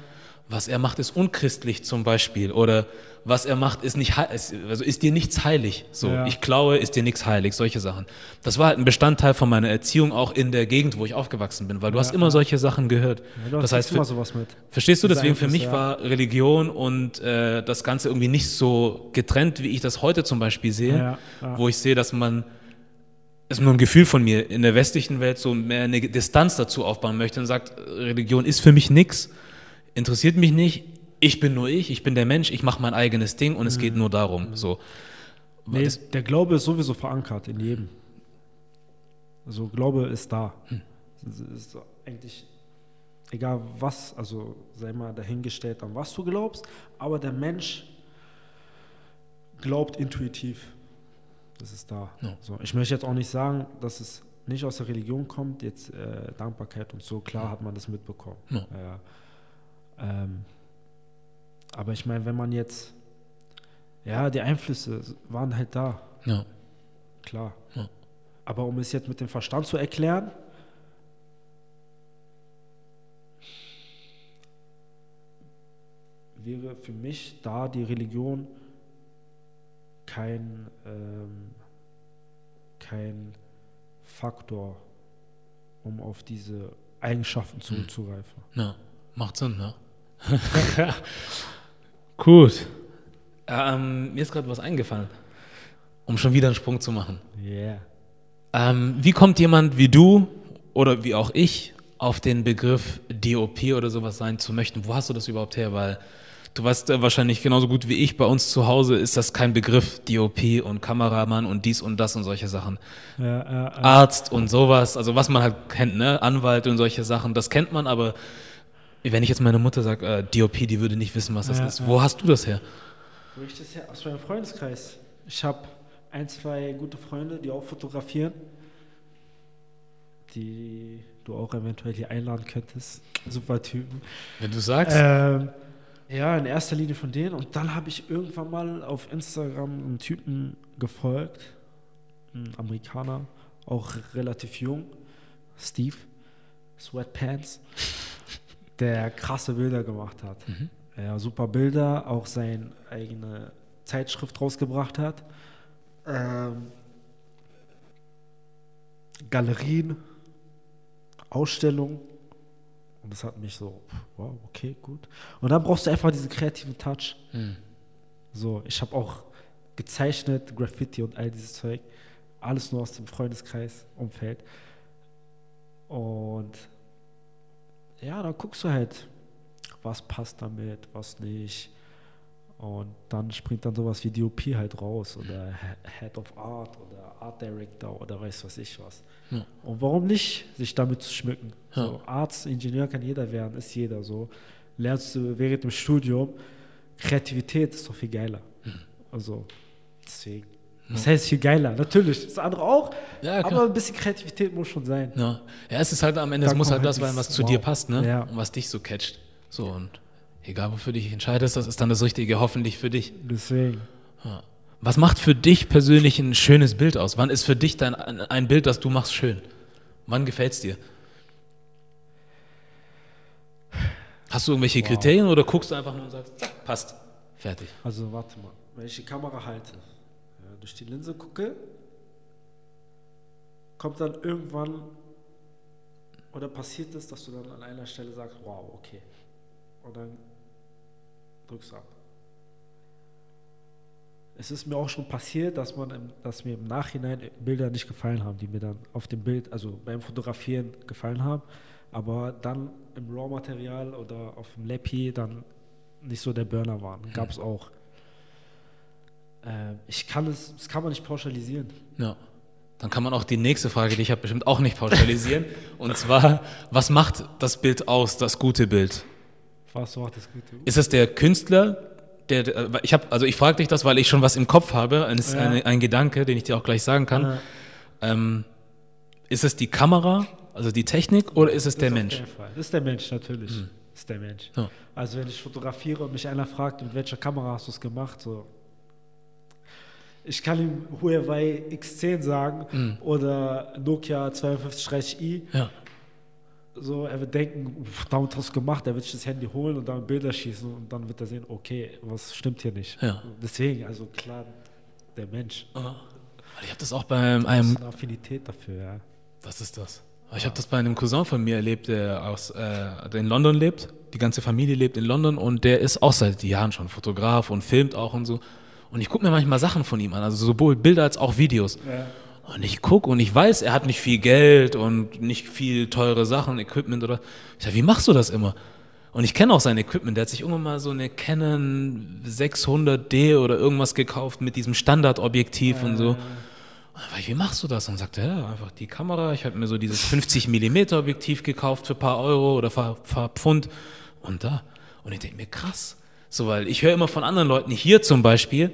was er macht, ist unchristlich zum Beispiel. Oder was er macht, ist nicht also ist dir nichts heilig. So, Ja. ich klaue, ist dir nichts heilig, solche Sachen. Das war halt ein Bestandteil von meiner Erziehung auch in der Gegend, wo ich aufgewachsen bin, weil du Ja, hast immer ja. solche Sachen gehört. Ja, du das heißt, immer für, sowas mit. verstehst du, Das deswegen für mich war Religion und äh, das Ganze irgendwie nicht so getrennt, wie ich das heute zum Beispiel sehe, wo ich sehe, dass man ist nur ein Gefühl von mir, in der westlichen Welt so mehr eine Distanz dazu aufbauen möchte und sagt, Religion ist für mich nichts, interessiert mich nicht, ich bin nur ich, ich bin der Mensch, ich mache mein eigenes Ding und es geht nur darum. So. Nee, der Glaube ist sowieso verankert in jedem. Also Glaube ist da. Hm. Es ist eigentlich egal was, also sei mal dahingestellt an was du glaubst, aber der Mensch glaubt intuitiv. Das ist da. Ja. So, ich möchte jetzt auch nicht sagen, dass es nicht aus der Religion kommt, jetzt äh, Dankbarkeit und so, klar hat man das mitbekommen. Ja. Ja. Ähm, aber ich meine, wenn man jetzt, ja, die Einflüsse waren halt da, Ja. klar. Ja. Aber um es jetzt mit dem Verstand zu erklären, wäre für mich da die Religion kein, ähm, kein Faktor, um auf diese Eigenschaften zurückzugreifen. Ja, macht Sinn, ne? Gut. Ähm, mir ist gerade was eingefallen, um schon wieder einen Sprung zu machen. Yeah. Ähm, wie kommt jemand wie du oder wie auch ich auf den Begriff DOP oder sowas sein zu möchten? Wo hast du das überhaupt her? Weil du weißt äh, wahrscheinlich genauso gut wie ich, bei uns zu Hause ist das kein Begriff, DOP und Kameramann und dies und das und solche Sachen. Ja, ja, ja. Arzt und sowas, also was man halt kennt, ne? Anwalt und solche Sachen, das kennt man, aber wenn ich jetzt meine Mutter sage, äh, DOP, die würde nicht wissen, was das Ja, ist. ja. Wo hast du das her? Wo ich das her? Aus meinem Freundeskreis. Ich habe ein, zwei gute Freunde, die auch fotografieren. die du auch eventuell hier einladen könntest. Super Typen. Wenn du sagst. Ähm, ja, in erster Linie von denen. Und dann habe ich irgendwann mal auf Instagram einen Typen gefolgt, ein Amerikaner, auch relativ jung, Steve, Sweatpants, der krasse Bilder gemacht hat. Mhm. Ja, super Bilder, auch seine eigene Zeitschrift rausgebracht hat. Ähm, Galerien, Ausstellungen. Und das hat mich so, wow, okay, gut. Und dann brauchst du einfach diesen kreativen Touch. Mhm. So, ich habe auch gezeichnet, Graffiti und all dieses Zeug. Alles nur aus dem Freundeskreis, Umfeld. Und ja, dann guckst du halt, was passt damit, was nicht. Und dann springt dann sowas wie DOP halt raus oder Head of Art oder Art Director oder weiß was ich was. Ja. Und warum nicht sich damit zu schmücken? Ja. So, Arzt, Ingenieur kann jeder werden, ist jeder so. Lernst du während dem Studium, Kreativität ist doch viel geiler. Mhm. Also deswegen. Das heißt viel geiler, natürlich. Das andere auch, ja, aber ein bisschen Kreativität muss schon sein. Ja, ja es ist halt am Ende, es muss halt, halt das sein, was zu wow. dir passt, ne? Ja. Und was dich so catcht. So und egal wofür du dich entscheidest, das ist dann das Richtige, hoffentlich für dich. Deswegen. Ja. Was macht für dich persönlich ein schönes Bild aus? Wann ist für dich dein, ein Bild, das du machst, schön? Wann gefällt es dir? Hast du irgendwelche wow. Kriterien oder guckst du einfach nur und sagst, zack, passt, fertig? Also warte mal, wenn ich die Kamera halte, ja, durch die Linse gucke, kommt dann irgendwann oder passiert es, dass du dann an einer Stelle sagst, wow, okay. Und dann drückst du ab. Es ist mir auch schon passiert, dass, man im, dass mir im Nachhinein Bilder nicht gefallen haben, die mir dann auf dem Bild, also beim Fotografieren gefallen haben, aber dann im Raw-Material oder auf dem Leppi dann nicht so der Burner waren. Gab es auch. Äh, ich kann es, das kann man nicht pauschalisieren. Ja. Dann kann man auch die nächste Frage, die ich habe, bestimmt auch nicht pauschalisieren. und zwar, was macht das Bild aus, das gute Bild? Was macht das gute Bild? Ist es der Künstler, der, der ich habe, also ich frage dich das, weil ich schon was im Kopf habe, ein, ja. ein, ein Gedanke, den ich dir auch gleich sagen kann. Ja. Ähm, ist es die Kamera, also die Technik, oder ist es das der Mensch? Das ist der Mensch natürlich. Hm. Ist der Mensch. Ja. Also wenn ich fotografiere und mich einer fragt, mit welcher Kamera hast du es gemacht, so ich kann ihm Huawei X10 sagen mhm. oder Nokia 5230i. Ja. So, er wird denken, damit hast du gemacht, er wird sich das Handy holen und dann Bilder schießen und dann wird er sehen, okay, was stimmt hier nicht. Ja. Deswegen, also klar, der Mensch. Aha. Ich habe das auch bei einem. Das ist eine Affinität dafür, ja. Das ist das. Ich habe das bei einem Cousin von mir erlebt, der, aus, äh, der in London lebt. Die ganze Familie lebt in London und der ist auch seit Jahren schon Fotograf und filmt auch und so. Und ich gucke mir manchmal Sachen von ihm an, also sowohl Bilder als auch Videos. Ja. Und ich gucke und ich weiß, er hat nicht viel Geld und nicht viel teure Sachen, Equipment oder. Ich sage, wie machst du das immer? Und ich kenne auch sein Equipment. Der hat sich irgendwann mal so eine Canon 600D oder irgendwas gekauft mit diesem Standardobjektiv ja. und so. Und dann ich, wie machst du das? Und sagte, ja, einfach die Kamera. Ich habe mir so dieses 50 mm Objektiv gekauft für ein paar Euro oder ein paar Pfund. Und da. Und ich denke mir, krass. So, weil ich höre immer von anderen Leuten, hier zum Beispiel,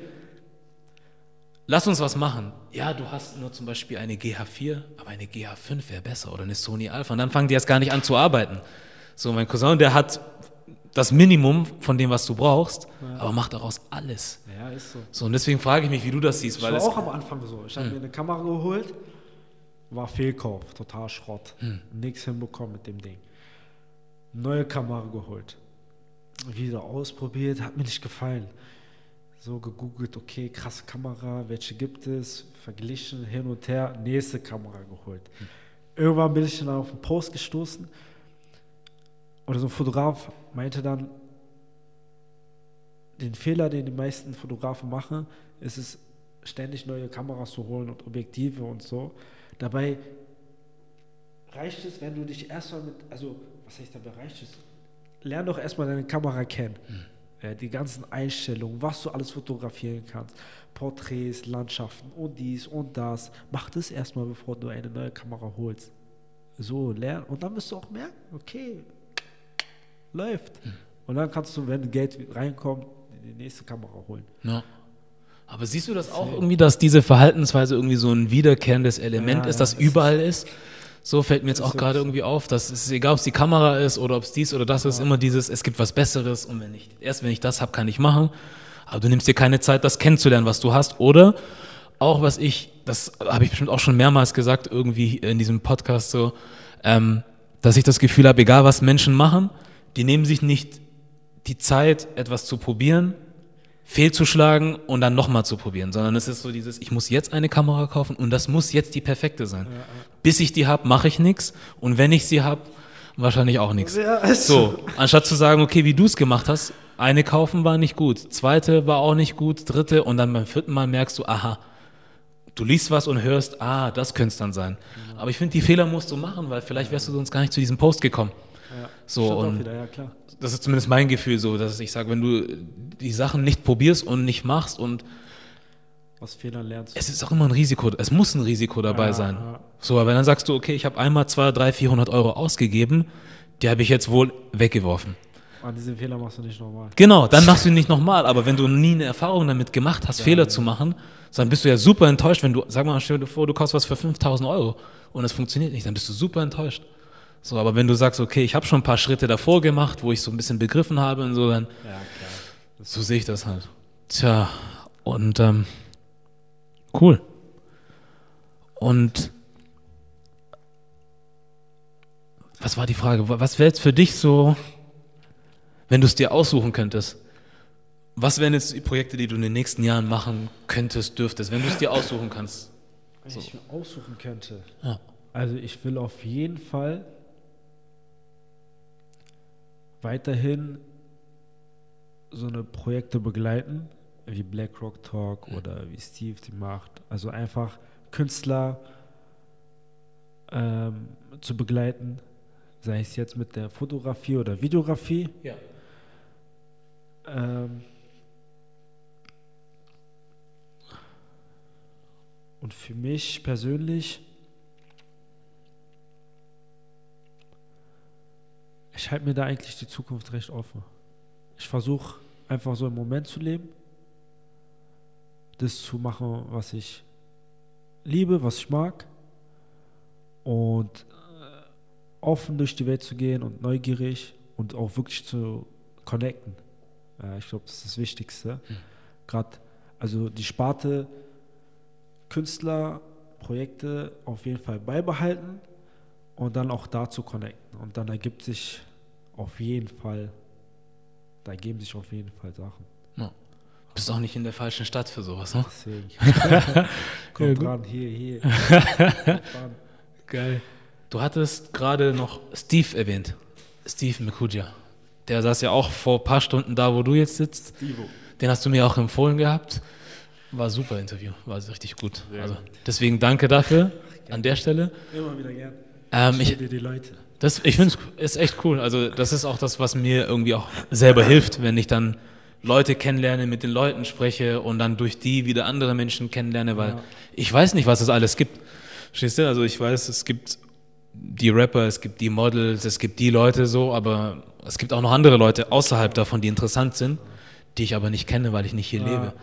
lass uns was machen. Ja, du hast nur zum Beispiel eine GH4, aber eine GH5 wäre besser oder eine Sony Alpha. Und dann fangen die erst gar nicht an zu arbeiten. So, mein Cousin, der hat das Minimum von dem, was du brauchst, ja. aber macht daraus alles. Ja, ist so. So, und deswegen frage ich mich, wie du das siehst. Ich weil war auch am Anfang so. Ich habe hm. mir eine Kamera geholt, war Fehlkauf, total Schrott. Hm. Nichts hinbekommen mit dem Ding. Neue Kamera geholt wieder ausprobiert, hat mir nicht gefallen. So gegoogelt, okay, krasse Kamera, welche gibt es, verglichen, hin und her, nächste Kamera geholt. Mhm. Irgendwann bin ich dann auf einen Post gestoßen oder so ein Fotograf meinte dann, den Fehler, den die meisten Fotografen machen, ist es, ständig neue Kameras zu holen und Objektive und so. Dabei reicht es, wenn du dich erstmal mit, also was heißt dabei reicht es? Lern doch erstmal deine Kamera kennen. Mhm. Ja, die ganzen Einstellungen, was du alles fotografieren kannst. Porträts, Landschaften und dies und das. Mach das erstmal, bevor du eine neue Kamera holst. So, lern. Und dann wirst du auch merken, okay, läuft. Mhm. Und dann kannst du, wenn Geld reinkommt, die nächste Kamera holen. Ja. Aber siehst du das auch irgendwie, dass diese Verhaltensweise irgendwie so ein wiederkehrendes Element ja, ist, das überall ist? So fällt mir jetzt auch gerade irgendwie auf, dass es egal, ob es die Kamera ist oder ob es dies oder das ist, immer dieses, es gibt was Besseres und wenn ich, erst wenn ich das habe, kann ich machen. Aber du nimmst dir keine Zeit, das kennenzulernen, was du hast. Oder auch was ich, das habe ich bestimmt auch schon mehrmals gesagt, irgendwie in diesem Podcast so, ähm, dass ich das Gefühl habe, egal was Menschen machen, die nehmen sich nicht die Zeit, etwas zu probieren, fehlzuschlagen und dann nochmal zu probieren, sondern es ist so dieses, ich muss jetzt eine Kamera kaufen und das muss jetzt die perfekte sein. Bis ich die habe, mache ich nichts und wenn ich sie habe, wahrscheinlich auch nichts. Ja, So, anstatt zu sagen, okay, wie du es gemacht hast, eine kaufen war nicht gut, zweite war auch nicht gut, dritte und dann beim vierten Mal merkst du, aha, du liest was und hörst, ah, das könnte es dann sein. Aber ich finde, die Fehler musst du machen, weil vielleicht wärst du sonst gar nicht zu diesem Post gekommen. Ja, So, und- wieder, ja klar. Das ist zumindest mein Gefühl so, dass ich sage, wenn du die Sachen nicht probierst und nicht machst und Aus Fehlern lernst du. es ist auch immer ein Risiko, es muss ein Risiko dabei Ja, sein. ja. So, aber dann sagst du, okay, ich habe einmal 200, 300, 400 Euro ausgegeben, die habe ich jetzt wohl weggeworfen. An diesen Fehler machst du nicht normal. Genau, dann machst du ihn nicht nochmal. Aber wenn du nie eine Erfahrung damit gemacht hast, Fehler zu machen, dann bist du ja super enttäuscht, wenn du, sag mal, stell dir vor, du kaufst was für 5000 Euro und es funktioniert nicht, dann bist du super enttäuscht. So, aber wenn du sagst, okay, ich habe schon ein paar Schritte davor gemacht, wo ich so ein bisschen begriffen habe und so, dann Ja, klar. so sehe ich das halt. Tja, und ähm, cool. Und was war die Frage? Was wäre jetzt für dich so, wenn du es dir aussuchen könntest? Was wären jetzt die Projekte, die du in den nächsten Jahren machen könntest, dürftest, wenn du es dir aussuchen kannst? Wenn ich mir aussuchen könnte. Ja. Also ich will auf jeden Fall weiterhin so eine Projekte begleiten, wie BlackRock Talk oder wie Steve die macht. Also einfach Künstler ähm, zu begleiten, sei es jetzt mit der Fotografie oder Videografie. Ja. Ähm, und für mich persönlich, ich halte mir da eigentlich die Zukunft recht offen. Ich versuche einfach so im Moment zu leben, das zu machen, was ich liebe, was ich mag und äh, offen durch die Welt zu gehen und neugierig und auch wirklich zu connecten. Ja, ich glaube, das ist das Wichtigste. Gerade, also die Sparte Künstler, Projekte auf jeden Fall beibehalten und dann auch dazu connecten. Und dann ergibt sich auf jeden Fall, da ergeben sich auf jeden Fall Sachen. Bist auch nicht in der falschen Stadt für sowas, ne? Deswegen. Ja, Kommt gut. dran, hier, hier. Geil. Du hattest gerade noch Steve erwähnt. Steve Mikuja. Der saß ja auch vor ein paar Stunden da, wo du jetzt sitzt. Stevo. Den hast du mir auch empfohlen gehabt. War ein super Interview, war richtig gut. Sehr Also, deswegen danke dafür an der Stelle. Immer wieder gern. Ähm, ich die Leute. das, ich finde es ist echt cool. Also das ist auch das, was mir irgendwie auch selber hilft, wenn ich dann Leute kennenlerne, mit den Leuten spreche und dann durch die wieder andere Menschen kennenlerne, weil Ja. ich weiß nicht, was es alles gibt. Verstehst du? Also ich weiß, es gibt die Rapper, es gibt die Models, es gibt die Leute so, aber es gibt auch noch andere Leute außerhalb davon, die interessant sind, die ich aber nicht kenne, weil ich nicht hier Ja. lebe.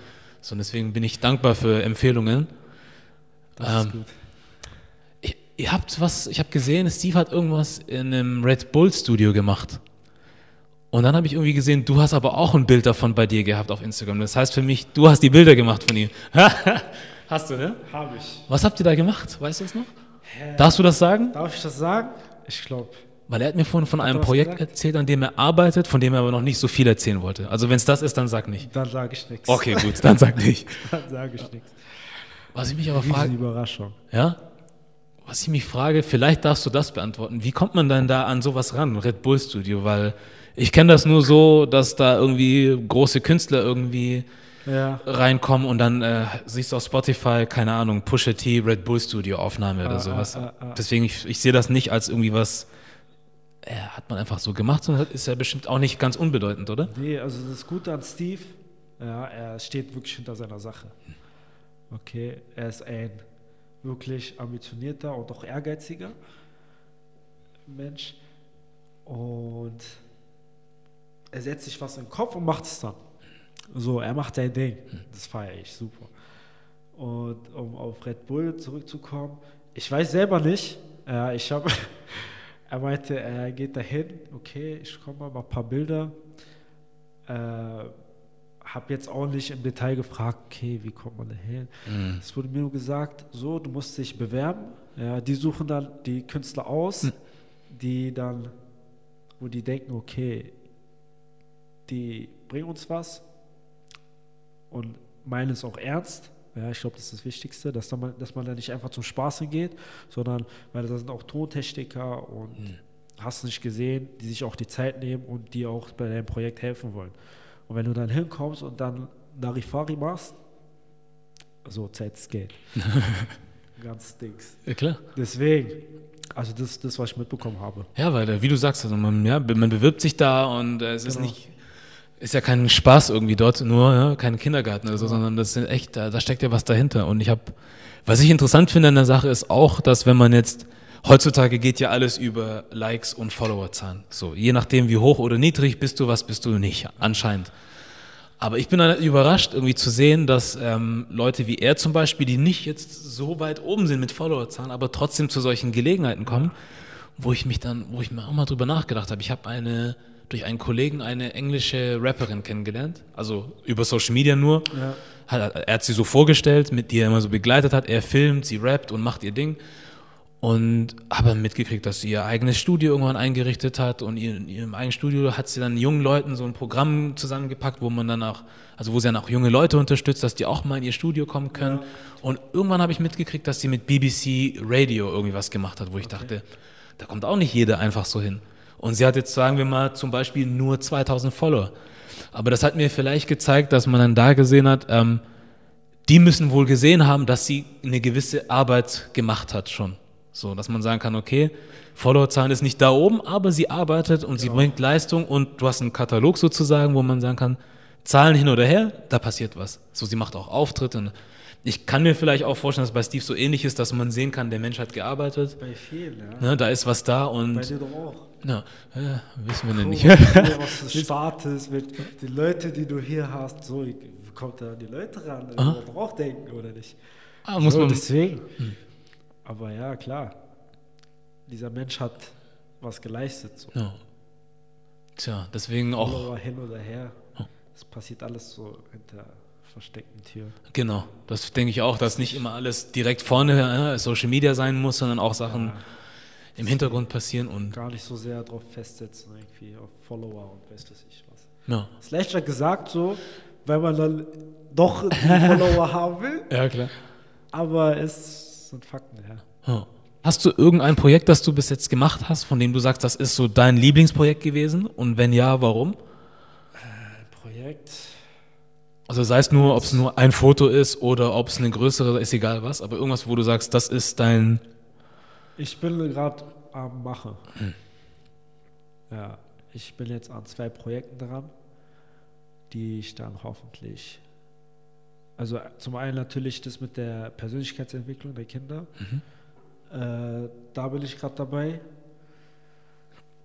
So, und deswegen bin ich dankbar für Empfehlungen. Das Ähm, ist gut. Ihr, ihr habt was, ich habe gesehen, Steve hat irgendwas in einem Red Bull Studio gemacht. Und dann habe ich irgendwie gesehen, du hast aber auch ein Bild davon bei dir gehabt auf Instagram. Das heißt für mich, du hast die Bilder gemacht von ihm. hast du, ne? Habe ich. Was habt ihr da gemacht? Weißt du es noch? Darfst du das sagen? Darf ich das sagen? Ich glaube. Weil er hat mir vorhin von einem Projekt gesagt? erzählt, an dem er arbeitet, von dem er aber noch nicht so viel erzählen wollte. Also wenn es das ist, dann sag nicht. Dann sage ich nichts. Okay, gut, dann sag nicht. Dann sage ich nichts. Was ich mich aber frage, Überraschung. Ja? Was ich mich frage, vielleicht darfst du das beantworten. Wie kommt man dann da an sowas ran, Red Bull Studio? Weil ich kenne das nur so, dass da irgendwie große Künstler irgendwie Ja. reinkommen und dann äh, siehst du auf Spotify, keine Ahnung, Pusha T, Red Bull Studio Aufnahme oder Ah, sowas. ah, ah, ah. Deswegen, ich, ich sehe das nicht als irgendwie was, äh, hat man einfach so gemacht, sondern ist ja bestimmt auch nicht ganz unbedeutend, oder? Nee, also das Gute an Steve, ja, er steht wirklich hinter seiner Sache. Okay, er ist ein wirklich ambitionierter und auch ehrgeiziger Mensch. Und er setzt sich was in den Kopf und macht es dann. So, er macht sein Ding. Das feiere ich super. Und um auf Red Bull zurückzukommen, ich weiß selber nicht, Ja, ich habe, er meinte, er geht dahin, okay, ich komme mal, mal ein paar Bilder. Äh, habe jetzt auch nicht im Detail gefragt, okay, wie kommt man da hin? Mhm. Es wurde mir nur gesagt, so, du musst dich bewerben. Ja, die suchen dann die Künstler aus, die dann, wo die denken, okay, die bringen uns was und meinen es auch ernst. Ja, ich glaube, das ist das Wichtigste, dass, man, dass man da nicht einfach zum Spaß hingeht, sondern, weil da sind auch Tontechniker und hast nicht gesehen, die sich auch die Zeit nehmen und die auch bei deinem Projekt helfen wollen. Und wenn du dann hinkommst und dann Larifari machst, so Zeit ist Geld. Ganz Dings. Ja, klar. Deswegen, also das ist das, was ich mitbekommen habe. Ja, weil, äh, wie du sagst, also man, ja, man bewirbt sich da und äh, es ist Genau. nicht, ist ja kein Spaß irgendwie dort, nur ja, kein Kindergarten oder so, sondern das sind echt, da, da steckt ja was dahinter. Und ich habe, was ich interessant finde an der Sache ist auch, dass wenn man jetzt, heutzutage geht ja alles über Likes und Followerzahlen. So, je nachdem wie hoch oder niedrig bist du, was bist du nicht, anscheinend. Aber ich bin dann überrascht, irgendwie zu sehen, dass ähm, Leute wie er zum Beispiel, die nicht jetzt so weit oben sind mit Followerzahlen, aber trotzdem zu solchen Gelegenheiten kommen, wo ich mich dann, wo ich mir auch mal drüber nachgedacht habe. Ich habe eine durch einen Kollegen eine englische Rapperin kennengelernt, also über Social Media nur. Ja. Hat, er hat sie so vorgestellt, mit die er immer so begleitet hat. Er filmt, sie rappt und macht ihr Ding. Und habe mitgekriegt, dass sie ihr eigenes Studio irgendwann eingerichtet hat und in ihrem eigenen Studio hat sie dann jungen Leuten so ein Programm zusammengepackt, wo man dann auch, also wo sie dann auch junge Leute unterstützt, dass die auch mal in ihr Studio kommen können. Und irgendwann habe ich mitgekriegt, dass sie mit BBC Radio irgendwie was gemacht hat, wo ich dachte, da kommt auch nicht jeder einfach so hin. Und sie hat jetzt, sagen wir mal, zum Beispiel nur 2000 Follower. Aber das hat mir vielleicht gezeigt, dass man dann da gesehen hat, ähm, die müssen wohl gesehen haben, dass sie eine gewisse Arbeit gemacht hat schon. So, dass man sagen kann, okay, Followerzahlen ist nicht da oben, aber sie arbeitet und sie bringt Leistung und du hast einen Katalog sozusagen, wo man sagen kann, Zahlen hin oder her, da passiert was. So, sie macht auch Auftritte. Ich kann mir vielleicht auch vorstellen, dass bei Steve so ähnlich ist, dass man sehen kann, der Mensch hat gearbeitet, Bei vielen, ja. ne, da ist was da Bei und dir doch auch. Ja, ja, wissen wir denn nicht. Aus des Staates, mit den Leuten, die du hier hast, so, kommt da die Leute ran? Man braucht denken, oder nicht? ah, muss so, man, deswegen. Aber ja, klar. Dieser Mensch hat was geleistet. So. ja. Tja, deswegen auch, Follower hin oder her. Es passiert alles so hinter versteckten Türen. genau, das denke ich auch, dass nicht immer alles direkt vorne äh, Social Media sein muss, sondern auch Sachen im Hintergrund passieren und Gar nicht so sehr darauf festsetzen, irgendwie auf Follower und weiß das ich was. ja. Ist leichter gesagt so, weil man dann doch die Follower haben will, Ja, klar. aber es sind Fakten, ja. Ja. Hast du irgendein Projekt, das du bis jetzt gemacht hast, von dem du sagst, das ist so dein Lieblingsprojekt gewesen? Und wenn ja, warum? Ein Projekt. Also sei es nur, ob es nur ein Foto ist oder ob es eine größere, ist egal was, aber irgendwas, wo du sagst, das ist dein. Ich bin gerade am Machen. Ja, ich bin jetzt an zwei Projekten dran, die ich dann hoffentlich. Also zum einen natürlich das mit der Persönlichkeitsentwicklung der Kinder. Äh, da bin ich gerade dabei.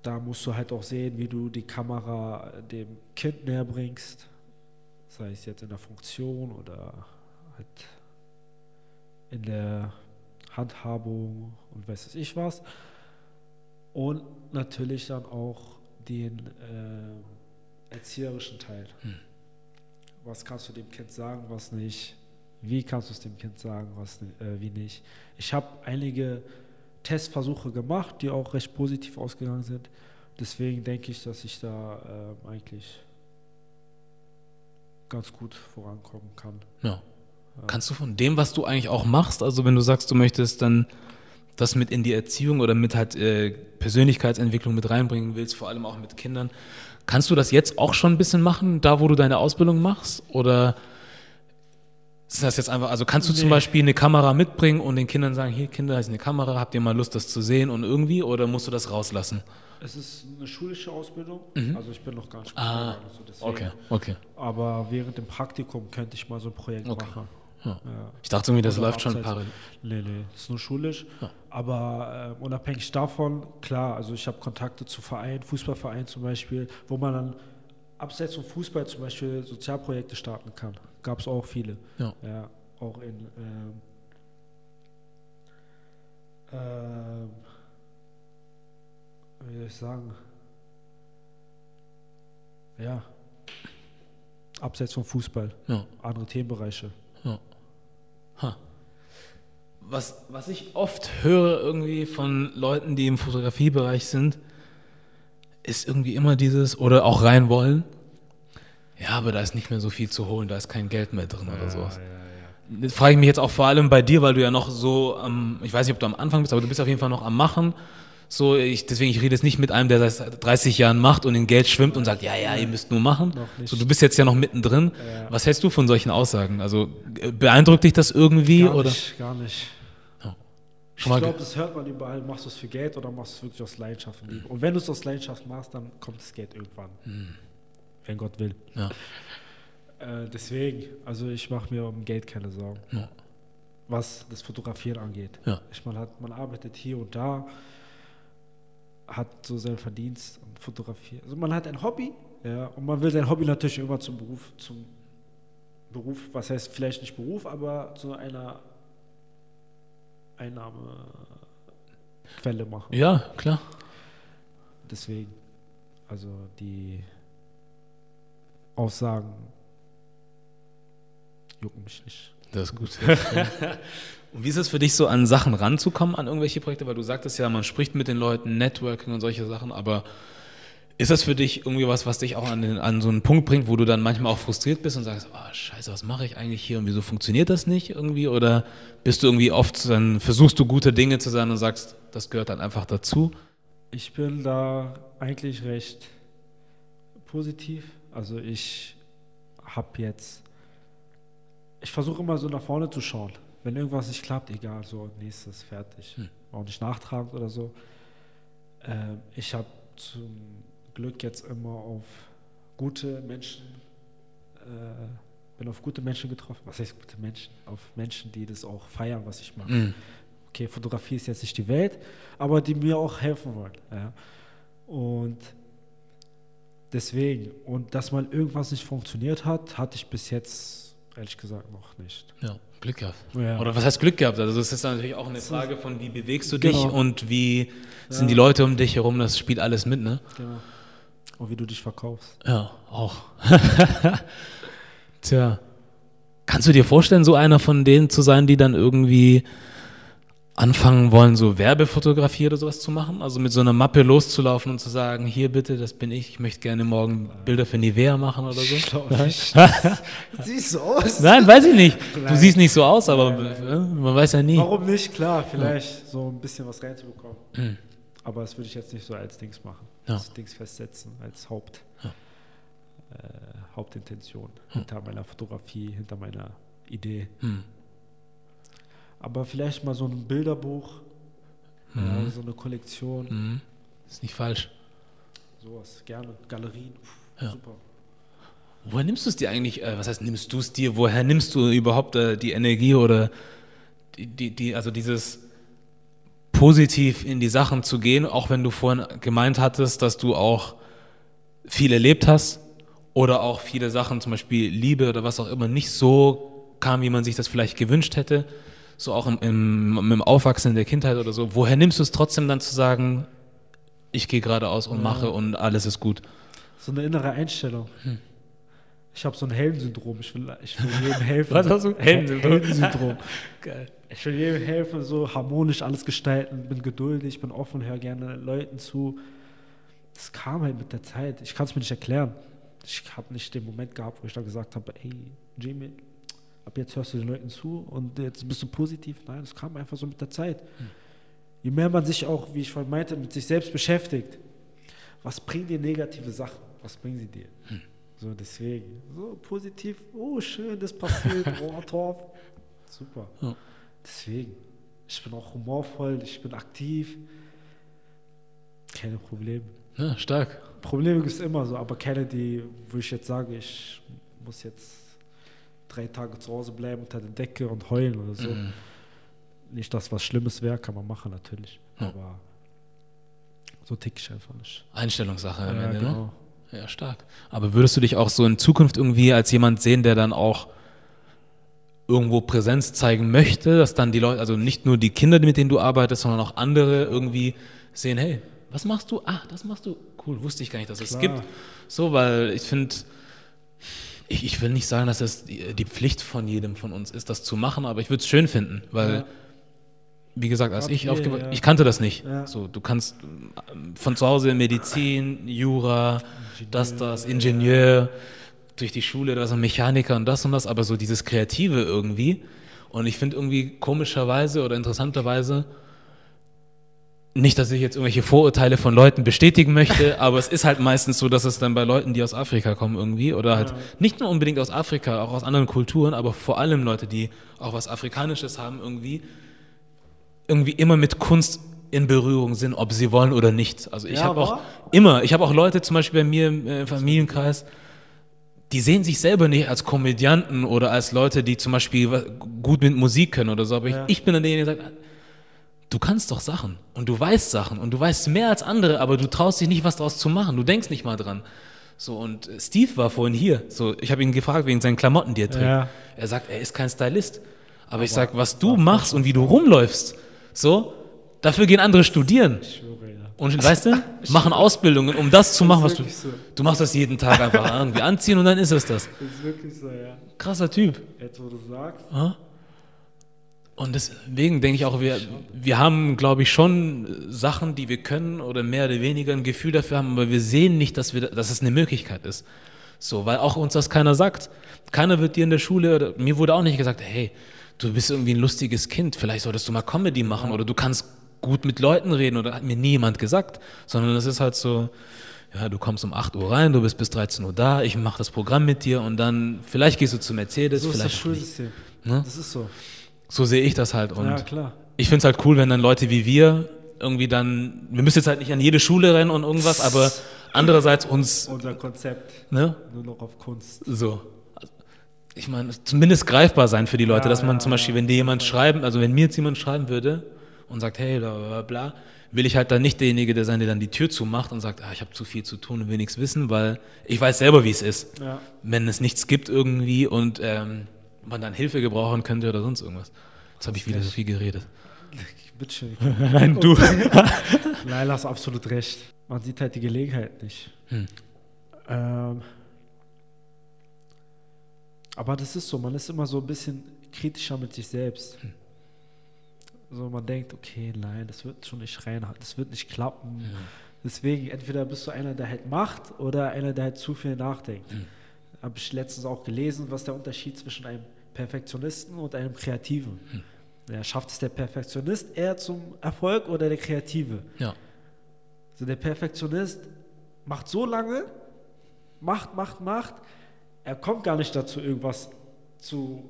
Da musst du halt auch sehen, wie du die Kamera dem Kind näher bringst. Sei es jetzt in der Funktion oder halt in der Handhabung und weiß es ich was. Und natürlich dann auch den äh, erzieherischen Teil. Was kannst du dem Kind sagen, was nicht? Wie kannst du es dem Kind sagen, was äh, wie nicht? Ich habe einige Testversuche gemacht, die auch recht positiv ausgegangen sind. Deswegen denke ich, dass ich da ähm, eigentlich ganz gut vorankommen kann. Ja. Kannst du von dem, was du eigentlich auch machst, also wenn du sagst, du möchtest dann das mit in die Erziehung oder mit halt äh, Persönlichkeitsentwicklung mit reinbringen willst, vor allem auch mit Kindern, kannst du das jetzt auch schon ein bisschen machen, da wo du deine Ausbildung machst? Oder ist das jetzt einfach, also kannst du zum Nee. Beispiel eine Kamera mitbringen und den Kindern sagen, hier Kinder, ist eine Kamera, habt ihr mal Lust, das zu sehen und irgendwie, oder musst du das rauslassen? Es ist eine schulische Ausbildung, also ich bin noch gar nicht Ah, gegangen, so deswegen. Okay, okay. Aber während dem Praktikum könnte ich mal so ein Projekt Okay. machen. Ja. Ja. Ich dachte irgendwie, das Oder läuft schon parallel. Nee, nee, ist nur schulisch. Aber äh, unabhängig davon, klar, also ich habe Kontakte zu Vereinen, Fußballvereinen zum Beispiel, wo man dann abseits vom Fußball zum Beispiel Sozialprojekte starten kann. Gab es auch viele. Ja. Ja, auch in ähm, ähm, wie soll ich sagen? Ja. Abseits vom Fußball. Ja. Andere Themenbereiche. Was, was ich oft höre irgendwie von Leuten, die im Fotografiebereich sind, ist irgendwie immer dieses, oder auch rein wollen, ja, aber da ist nicht mehr so viel zu holen, da ist kein Geld mehr drin oder sowas. Das frage ich mich jetzt auch vor allem bei dir, weil du ja noch so am, ich weiß nicht, ob du am Anfang bist, aber du bist auf jeden Fall noch am Machen. So, ich, deswegen, ich rede jetzt nicht mit einem, der das seit 30 Jahren macht und in Geld schwimmt und sagt, ja, ja, ihr müsst nur machen. So, du bist jetzt ja noch mittendrin. Ja. Was hältst du von solchen Aussagen? Also, äh, beeindruckt dich das irgendwie? Gar oder? nicht, gar nicht. Schon mal ich glaube, das hört man überall. Machst du es für Geld oder machst du es wirklich aus Leidenschaft und Liebe? Und wenn du es aus Leidenschaft machst, dann kommt das Geld irgendwann. Wenn Gott will. Ja. Äh, deswegen, also ich mache mir um Geld keine Sorgen. Ja. Was das Fotografieren angeht. Ja. Ich meine, hat, man arbeitet hier und da, hat so seinen Verdienst und fotografiert. Also man hat ein Hobby, ja, und man will sein Hobby natürlich irgendwann zum Beruf, zum Beruf, was heißt vielleicht nicht Beruf, aber zu einer Einnahmequelle machen. Ja, klar. Deswegen, also die Aussagen jucken mich nicht. Das ist gut. und wie ist es für dich so, an Sachen ranzukommen, an irgendwelche Projekte? Weil du sagtest ja, man spricht mit den Leuten, Networking und solche Sachen, aber ist das für dich irgendwie was, was dich auch an, den, an so einen Punkt bringt, wo du dann manchmal auch frustriert bist und sagst, oh, scheiße, was mache ich eigentlich hier und wieso funktioniert das nicht irgendwie? Oder bist du irgendwie oft, dann versuchst du gute Dinge zu sein und sagst, das gehört dann einfach dazu? Ich bin da eigentlich recht positiv. Also ich habe jetzt, ich versuche immer so nach vorne zu schauen. Wenn irgendwas nicht klappt, egal, so nächstes fertig. Hm. Auch nicht nachtragend oder so. Ähm, ich habe zum Glück jetzt immer auf gute Menschen, äh, bin auf gute Menschen getroffen. Was heißt gute Menschen? Auf Menschen, die das auch feiern, was ich mache Mhm. okay, Fotografie ist jetzt nicht die Welt, aber die mir auch helfen wollen. Ja. Und deswegen, und dass mal irgendwas nicht funktioniert hat, hatte ich bis jetzt ehrlich gesagt noch nicht. Ja, Glück gehabt. Ja. Oder was heißt Glück gehabt? Also das ist natürlich auch eine Frage von, wie bewegst du dich Genau. und wie sind Ja. die Leute um dich herum, das spielt alles mit, ne? Genau. Und wie du dich verkaufst. Ja, auch. Tja. Kannst du dir vorstellen, so einer von denen zu sein, die dann irgendwie anfangen wollen, so Werbefotografie oder sowas zu machen? Also mit so einer Mappe loszulaufen und zu sagen, hier bitte, das bin ich, ich möchte gerne morgen Bilder für Nivea machen oder so? glaub nicht. Siehst du aus? Nein, weiß ich nicht. Du Nein. siehst nicht so aus, aber äh, man weiß ja nie. Warum nicht? Klar, vielleicht so ein bisschen was reinzubekommen. Aber das würde ich jetzt nicht so als Dings machen. Ja. Als Dings festsetzen, als Haupt, Ja. äh, Hauptintention hinter meiner Fotografie, hinter meiner Idee. Hm. Aber vielleicht mal so ein Bilderbuch, ja, so eine Kollektion, Mhm. Ist nicht falsch. sowas, gerne. Galerien, pff, Ja. super. Woher nimmst du es dir eigentlich, äh, was heißt nimmst du es dir, woher nimmst du überhaupt äh, die Energie oder die, die, die, also dieses positiv in die Sachen zu gehen, auch wenn du vorhin gemeint hattest, dass du auch viel erlebt hast oder auch viele Sachen, zum Beispiel Liebe oder was auch immer, nicht so kam, wie man sich das vielleicht gewünscht hätte, so auch im, im, im Aufwachsen in der Kindheit oder so. Woher nimmst du es trotzdem dann zu sagen, ich gehe geradeaus und mache und alles ist gut? So eine innere Einstellung. Hm. Ich habe so ein Heldensyndrom. Ich will, ich will jedem helfen. Was hast du? Heldensyndrom? Heldensyndrom. Geil. Ich will jedem helfen, so harmonisch alles gestalten, bin geduldig, bin offen, höre gerne Leuten zu. Das kam halt mit der Zeit. Ich kann es mir nicht erklären. Ich habe nicht den Moment gehabt, wo ich dann gesagt habe, ey, Jamie, ab jetzt hörst du den Leuten zu und jetzt bist du positiv. Nein, das kam einfach so mit der Zeit. Je mehr man sich auch, wie ich vorhin meinte, mit sich selbst beschäftigt, was bringen dir negative Sachen? Was bringen sie dir? So, deswegen, so positiv, oh, schön, das passiert, oh, Torf. Super. Ja. Deswegen, ich bin auch humorvoll, ich bin aktiv. Keine Probleme. Ja, stark. Probleme gibt es immer so, aber keine, die, wo ich jetzt sage, ich muss jetzt drei Tage zu Hause bleiben unter der Decke und heulen oder so. Mhm. Nicht, dass was Schlimmes wäre, kann man machen natürlich. Ja. Aber so tick ich einfach nicht. Einstellungssache am Ja, Ende, ne? genau. Ja, stark. Aber würdest du dich auch so in Zukunft irgendwie als jemand sehen, der dann auch irgendwo Präsenz zeigen möchte, dass dann die Leute, also nicht nur die Kinder, mit denen du arbeitest, sondern auch andere irgendwie sehen, hey, was machst du? Ah, das machst du. Cool, wusste ich gar nicht, dass es Klar. gibt. So, weil ich finde, ich, ich will nicht sagen, dass es die, Pflicht von jedem von uns ist, das zu machen, aber ich würde es schön finden, weil, Ja. wie gesagt, als Grad ich aufgewachsen ja. ich kannte das nicht. Ja. So, du kannst ähm, von zu Hause Medizin, Jura, das, das, Ingenieur, durch die Schule, da ist ein Mechaniker und das und das, aber so dieses Kreative irgendwie. Und ich finde irgendwie komischerweise oder interessanterweise, nicht, dass ich jetzt irgendwelche Vorurteile von Leuten bestätigen möchte, aber es ist halt meistens so, dass es dann bei Leuten, die aus Afrika kommen irgendwie, oder halt nicht nur unbedingt aus Afrika, auch aus anderen Kulturen, aber vor allem Leute, die auch was Afrikanisches haben irgendwie, irgendwie immer mit Kunst in Berührung sind, ob sie wollen oder nicht. Also ich Ja, habe auch immer, ich habe auch Leute zum Beispiel bei mir im äh, Familienkreis, die sehen sich selber nicht als Komödianten oder als Leute, die zum Beispiel gut mit Musik können oder so, aber Ja. ich, ich bin dann derjenige, der sagt, du kannst doch Sachen und du weißt Sachen und du weißt mehr als andere, aber du traust dich nicht, was daraus zu machen. Du denkst nicht mal dran. So, und Steve war vorhin hier. So, ich habe ihn gefragt wegen seinen Klamotten, die er trägt. Ja. Er sagt, er ist kein Stylist. Aber, ich sage, was du machst und wie du rumläufst, so, dafür gehen andere studieren. Ich schwöre, ja. Und weißt du, machen Ausbildungen, um das zu machen, was du. so. Du machst das jeden Tag einfach irgendwie anziehen und dann ist es das. Das ist wirklich so, ja. Krasser Typ. Jetzt, wo du sagst. Und deswegen denke ich auch, wir, wir haben, glaube ich, schon Sachen, die wir können oder mehr oder weniger ein Gefühl dafür haben, aber wir sehen nicht, dass, wir, dass es eine Möglichkeit ist. So, weil auch uns das keiner sagt. Keiner wird dir in der Schule, oder mir wurde auch nicht gesagt, hey, du bist irgendwie ein lustiges Kind, vielleicht solltest du mal Comedy machen oder du kannst gut mit Leuten reden oder hat mir nie jemand gesagt, sondern es ist halt so, ja, du kommst um 8 Uhr rein, du bist bis 13 Uhr da, ich mache das Programm mit dir und dann, vielleicht gehst du zu Mercedes, So ist das. Schulsystem. Ne? Das ist so. So sehe ich das halt und ja, klar. ich finde es halt cool, wenn dann Leute wie wir irgendwie dann, wir müssen jetzt halt nicht an jede Schule rennen und irgendwas, aber andererseits uns, Unser Konzept. ne, Nur noch auf Kunst. so. Ich meine, zumindest greifbar sein für die Leute, Ja, dass man ja, zum Beispiel, wenn dir jemand schreiben, also wenn mir jetzt jemand schreiben würde und sagt, hey, bla bla bla, will ich halt dann nicht derjenige der sein, der dann die Tür zumacht und sagt, ah, ich habe zu viel zu tun und will nichts wissen, weil ich weiß selber, wie es ist. Ja. Wenn es nichts gibt irgendwie und ähm, man dann Hilfe gebrauchen könnte oder sonst irgendwas. Jetzt habe ich wieder so viel geredet. Bitte schön. Nein, du. Laila hast absolut recht. Man sieht halt die Gelegenheit nicht. Hm. Ähm, aber das ist so, man ist immer so ein bisschen kritischer mit sich selbst. Hm. So, man denkt, okay, nein, das wird schon nicht rein, das wird nicht klappen. Hm. Deswegen, entweder bist du einer, der halt macht oder einer, der halt zu viel nachdenkt. Hm. Habe ich letztens auch gelesen, was der Unterschied zwischen einem Perfektionisten und einem Kreativen. Hm. Ja, schafft es der Perfektionist eher zum Erfolg oder der Kreative? Ja. So der Perfektionist macht so lange, macht, macht, macht, er kommt gar nicht dazu, irgendwas zu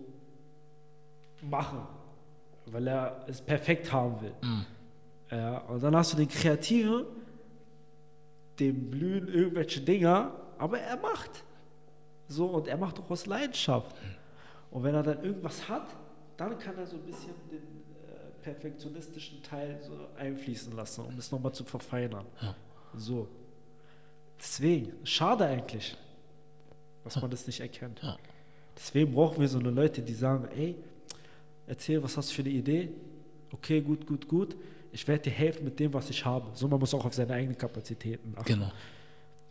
machen, weil er es perfekt haben will. Ja, und dann hast du den Kreativen, dem blühen irgendwelche Dinger, aber er macht. So, und er macht auch aus Leidenschaft. Und wenn er dann irgendwas hat, dann kann er so ein bisschen den äh, perfektionistischen Teil so einfließen lassen, um es nochmal zu verfeinern. Ja. So. Deswegen, schade eigentlich, dass man das nicht erkennt. Ja. Deswegen brauchen wir so eine Leute, die sagen, ey, erzähl, was hast du für eine Idee? Okay, gut, gut, gut. Ich werde dir helfen mit dem, was ich habe. So, man muss auch auf seine eigenen Kapazitäten achten. Genau.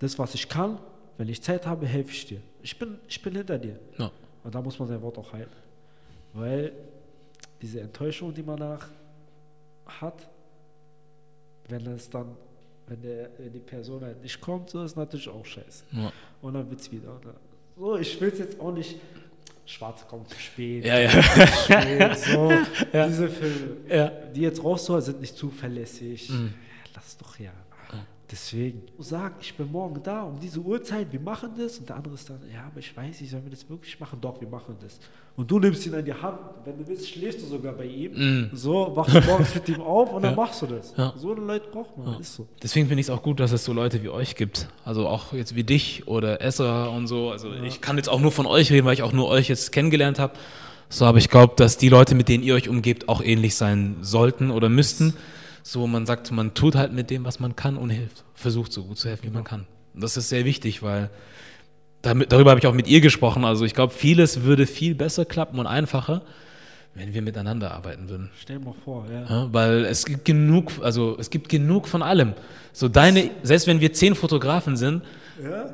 Das, was ich kann, wenn ich Zeit habe, helfe ich dir. Ich bin, ich bin hinter dir. Ja. Und da muss man sein Wort auch halten. Weil diese Enttäuschung, die man danach hat, wenn es dann, wenn, der, wenn die Person halt nicht kommt, so ist natürlich auch scheiße. Ja. Und dann wird es wieder. Dann, so, ich will es jetzt auch nicht. Schwarze kommt zu spät. Ja, ja. Spät, so, Ja. Diese Filme, die jetzt rauszuholen, sind nicht zuverlässig. Mhm. Lass doch ja. Deswegen. Sag, ich bin morgen da um diese Uhrzeit, wir machen das. Und der andere ist dann, ja, aber ich weiß nicht, sollen wir das wirklich machen? Doch, wir machen das. Und du nimmst ihn an die Hand. Wenn du willst, schläfst du sogar bei ihm. Mhm. So, wachst du morgens mit ihm auf und dann Ja. machst du das. Ja. So eine Leute braucht man. Ja. Ist so. Deswegen finde ich es auch gut, dass es so Leute wie euch gibt. Also auch jetzt wie dich oder Esra und so. Also ich kann jetzt auch nur von euch reden, weil ich auch nur euch jetzt kennengelernt habe. So, aber ich glaube, dass die Leute, mit denen ihr euch umgebt, auch ähnlich sein sollten oder müssten. So, man sagt, man tut halt mit dem, was man kann und hilft. Versucht so gut zu helfen, wie man kann. Und das ist sehr wichtig, weil damit, darüber habe ich auch mit ihr gesprochen. Also ich glaube, vieles würde viel besser klappen und einfacher, wenn wir miteinander arbeiten würden. Stell dir mal vor, ja. Ja, weil es gibt genug, also es gibt genug von allem. So deine, selbst wenn wir zehn Fotografen sind,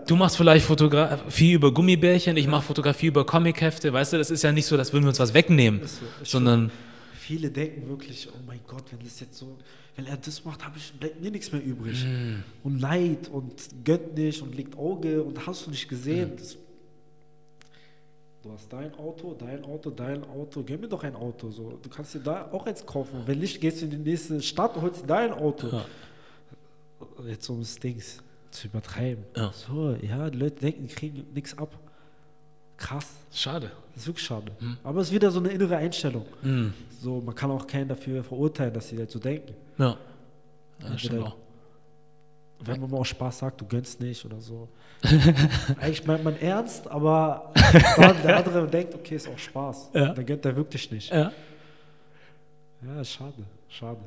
du machst vielleicht Fotografie über Gummibärchen, ich mache Fotografie über Comichefte, weißt du, das ist ja nicht so, dass würden wir uns was wegnehmen, Ist so, sondern Viele denken wirklich, oh mein Gott, wenn das jetzt so, wenn er das macht, habe ich bleibt mir nichts mehr übrig. Mm. Und Leid und gönnt nicht und legt Auge und hast du nicht gesehen. Das, du hast dein Auto, dein Auto, dein Auto, gönn mir doch ein Auto. So. Du kannst dir da auch eins kaufen. Wenn nicht, gehst du in die nächste Stadt und holst dir dein Auto. Ja. Jetzt um das Dings zu übertreiben. Ja. So, ja, die Leute denken, kriegen nichts ab. Krass. schade. Das ist wirklich schade. Hm. Aber es ist wieder so eine innere Einstellung. Mm. So, man kann auch keinen dafür verurteilen, dass sie halt so denken. Ja. ja stimmt auch. Wenn man mal auch Spaß sagt, du gönnst nicht oder so. Eigentlich meint man ernst, aber der andere denkt, okay, ist auch Spaß. Ja. Dann gönnt er wirklich nicht. Ja. Ja, schade. Schade.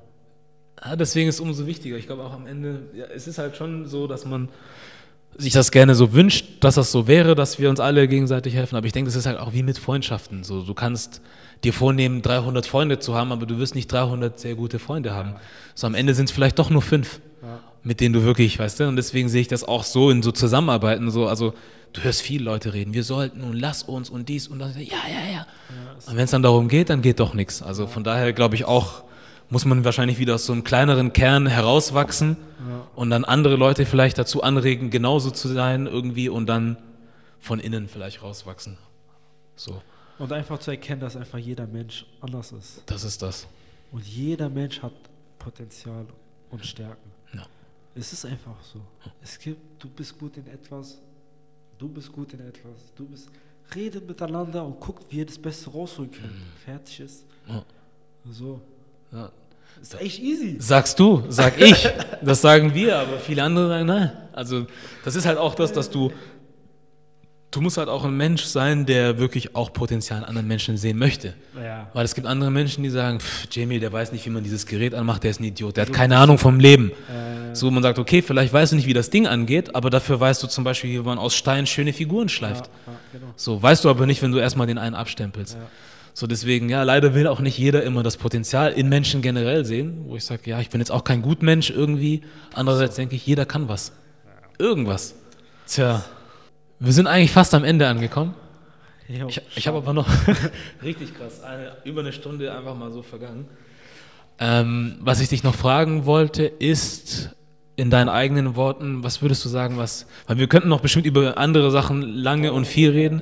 Ja, deswegen ist es umso wichtiger. Ich glaube auch am Ende, ja, es ist halt schon so, dass man sich das gerne so wünscht, dass das so wäre, dass wir uns alle gegenseitig helfen. Aber ich denke, das ist halt auch wie mit Freundschaften. So, du kannst dir vornehmen, 300 Freunde zu haben, aber du wirst nicht 300 sehr gute Freunde haben. So am Ende sind es vielleicht doch nur fünf, Ja. mit denen du wirklich, weißt du, und deswegen sehe ich das auch so in so Zusammenarbeiten, so, also du hörst viele Leute reden, wir sollten und lass uns und dies und das, ja, ja, ja. Und wenn es dann darum geht, dann geht doch nichts. Also von daher glaube ich auch, muss man wahrscheinlich wieder aus so einem kleineren Kern herauswachsen und dann andere Leute vielleicht dazu anregen, genauso zu sein irgendwie und dann von innen vielleicht rauswachsen. So, Und einfach zu erkennen, dass einfach jeder Mensch anders ist. das ist das. Und jeder Mensch hat Potenzial und Stärken. Ja. Es ist einfach so. Es gibt, du bist gut in etwas, du bist gut in etwas, du bist. Redet miteinander und guckt, wie ihr das Beste rausholen könnt. Fertig ist. Ja. So. Ja. Ist echt easy. Sagst du, sag ich. Das sagen wir, aber viele andere sagen nein. Also das ist halt auch das, dass du, du musst halt auch ein Mensch sein, der wirklich auch Potenzial in anderen Menschen sehen möchte. Ja. Weil es gibt andere Menschen, die sagen, pff, Jamie, der weiß nicht, wie man dieses Gerät anmacht, der ist ein Idiot, der hat keine Ahnung vom Leben. Äh, So, man sagt, okay, vielleicht weißt du nicht, wie das Ding angeht, aber dafür weißt du zum Beispiel, wie man aus Stein schöne Figuren schleift. ja, ja, genau. So, weißt du aber nicht, wenn du erstmal den einen abstempelst. So, deswegen, ja, leider will auch nicht jeder immer das Potenzial in Menschen generell sehen, wo ich sage, ja, ich bin jetzt auch kein Gutmensch irgendwie. Andererseits denke ich, jeder kann was. Irgendwas. Tja, wir sind eigentlich fast am Ende angekommen. Jo, Ich, ich habe aber noch richtig krass, eine, über eine Stunde einfach mal so vergangen. Ähm, was ich dich noch fragen wollte, ist in deinen eigenen Worten, was würdest du sagen, was, weil wir könnten noch bestimmt über andere Sachen lange und viel reden,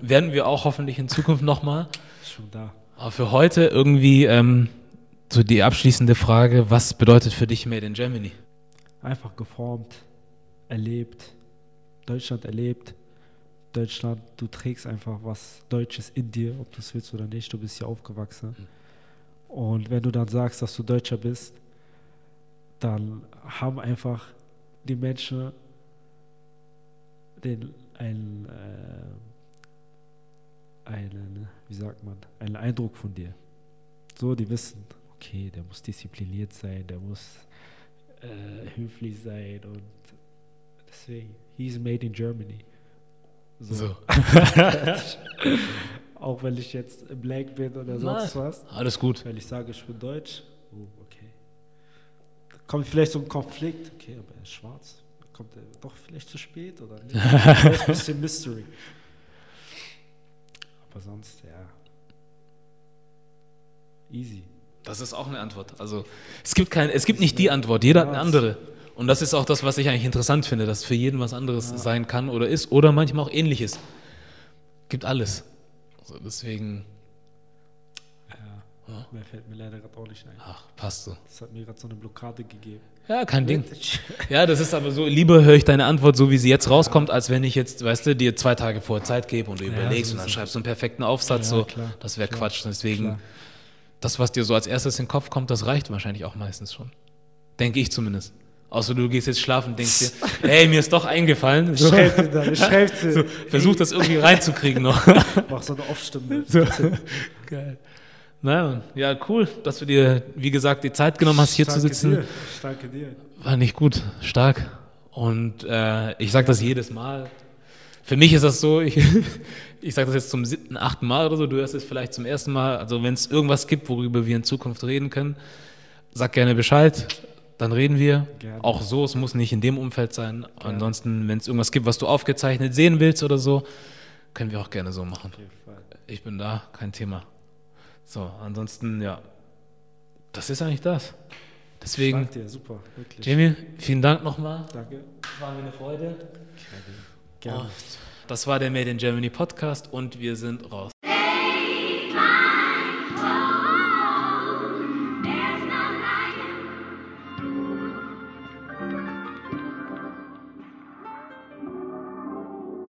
werden wir auch hoffentlich in Zukunft nochmal. Schon da. Aber für heute irgendwie ähm, so die abschließende Frage, was bedeutet für dich Made in Germany? Einfach geformt, erlebt, Deutschland erlebt. Deutschland, du trägst einfach was Deutsches in dir, ob du es willst oder nicht, du bist hier aufgewachsen. Und wenn du dann sagst, dass du Deutscher bist, dann haben einfach die Menschen den, ein, äh, einen, wie sagt man, einen Eindruck von dir. So, die wissen, okay, der muss diszipliniert sein, der muss äh, höflich sein und deswegen, he's made in Germany. So. Auch wenn ich jetzt black bin oder sonst Nein. was. Alles gut. Wenn ich sage, ich bin deutsch, oh, okay. Da kommt vielleicht so ein Konflikt, okay, aber er ist schwarz. Kommt er doch vielleicht zu spät oder nicht? Das ist ein bisschen Mystery. Aber sonst, ja. Easy. Das ist auch eine Antwort. Also es gibt kein, es gibt nicht die Antwort, jeder hat eine andere. Und das ist auch das, was ich eigentlich interessant finde, dass für jeden was anderes sein kann oder ist oder manchmal auch ähnliches. Gibt alles. Also deswegen, Ja. Mehr fällt mir leider gerade auch nicht ein. ach, passt so. Das hat mir gerade so eine Blockade gegeben. Ja, kein Ding. Ja, das ist aber so, lieber höre ich deine Antwort so, wie sie jetzt rauskommt, als wenn ich jetzt, weißt du, dir zwei Tage vor Zeit gebe und du überlegst und dann schreibst du einen perfekten Aufsatz. Ja, so. klar, das wäre Quatsch. Deswegen, klar. das, was dir so als erstes in den Kopf kommt, das reicht wahrscheinlich auch meistens schon. Denke ich zumindest. Außer du gehst jetzt schlafen und denkst dir, hey, mir ist doch eingefallen. So, Schreibt dir dann, schreibt dir. so, versuch das irgendwie reinzukriegen noch. Mach so eine Off-Stimme. Geil. Na, ja, cool, dass du dir, wie gesagt, die Zeit genommen hast, hier zu Danke sitzen. Dir. Danke dir. War nicht gut, stark. Und äh, ich sage das jedes Mal. für mich ist das so, ich, ich sage das jetzt zum siebten, achten Mal oder so, du hörst es vielleicht zum ersten Mal. Also wenn es irgendwas gibt, worüber wir in Zukunft reden können, sag gerne Bescheid, dann reden wir. Gerne. Auch so, es muss nicht in dem Umfeld sein. Ansonsten, wenn es irgendwas gibt, was du aufgezeichnet sehen willst oder so, können wir auch gerne so machen. Ich bin da, kein Thema. So, ansonsten, ja, das ist eigentlich das. Deswegen, Danke dir, super, wirklich. Jamie, vielen Dank nochmal. Danke. War mir eine Freude. Gerne. Das war der Made in Germany Podcast und wir sind raus.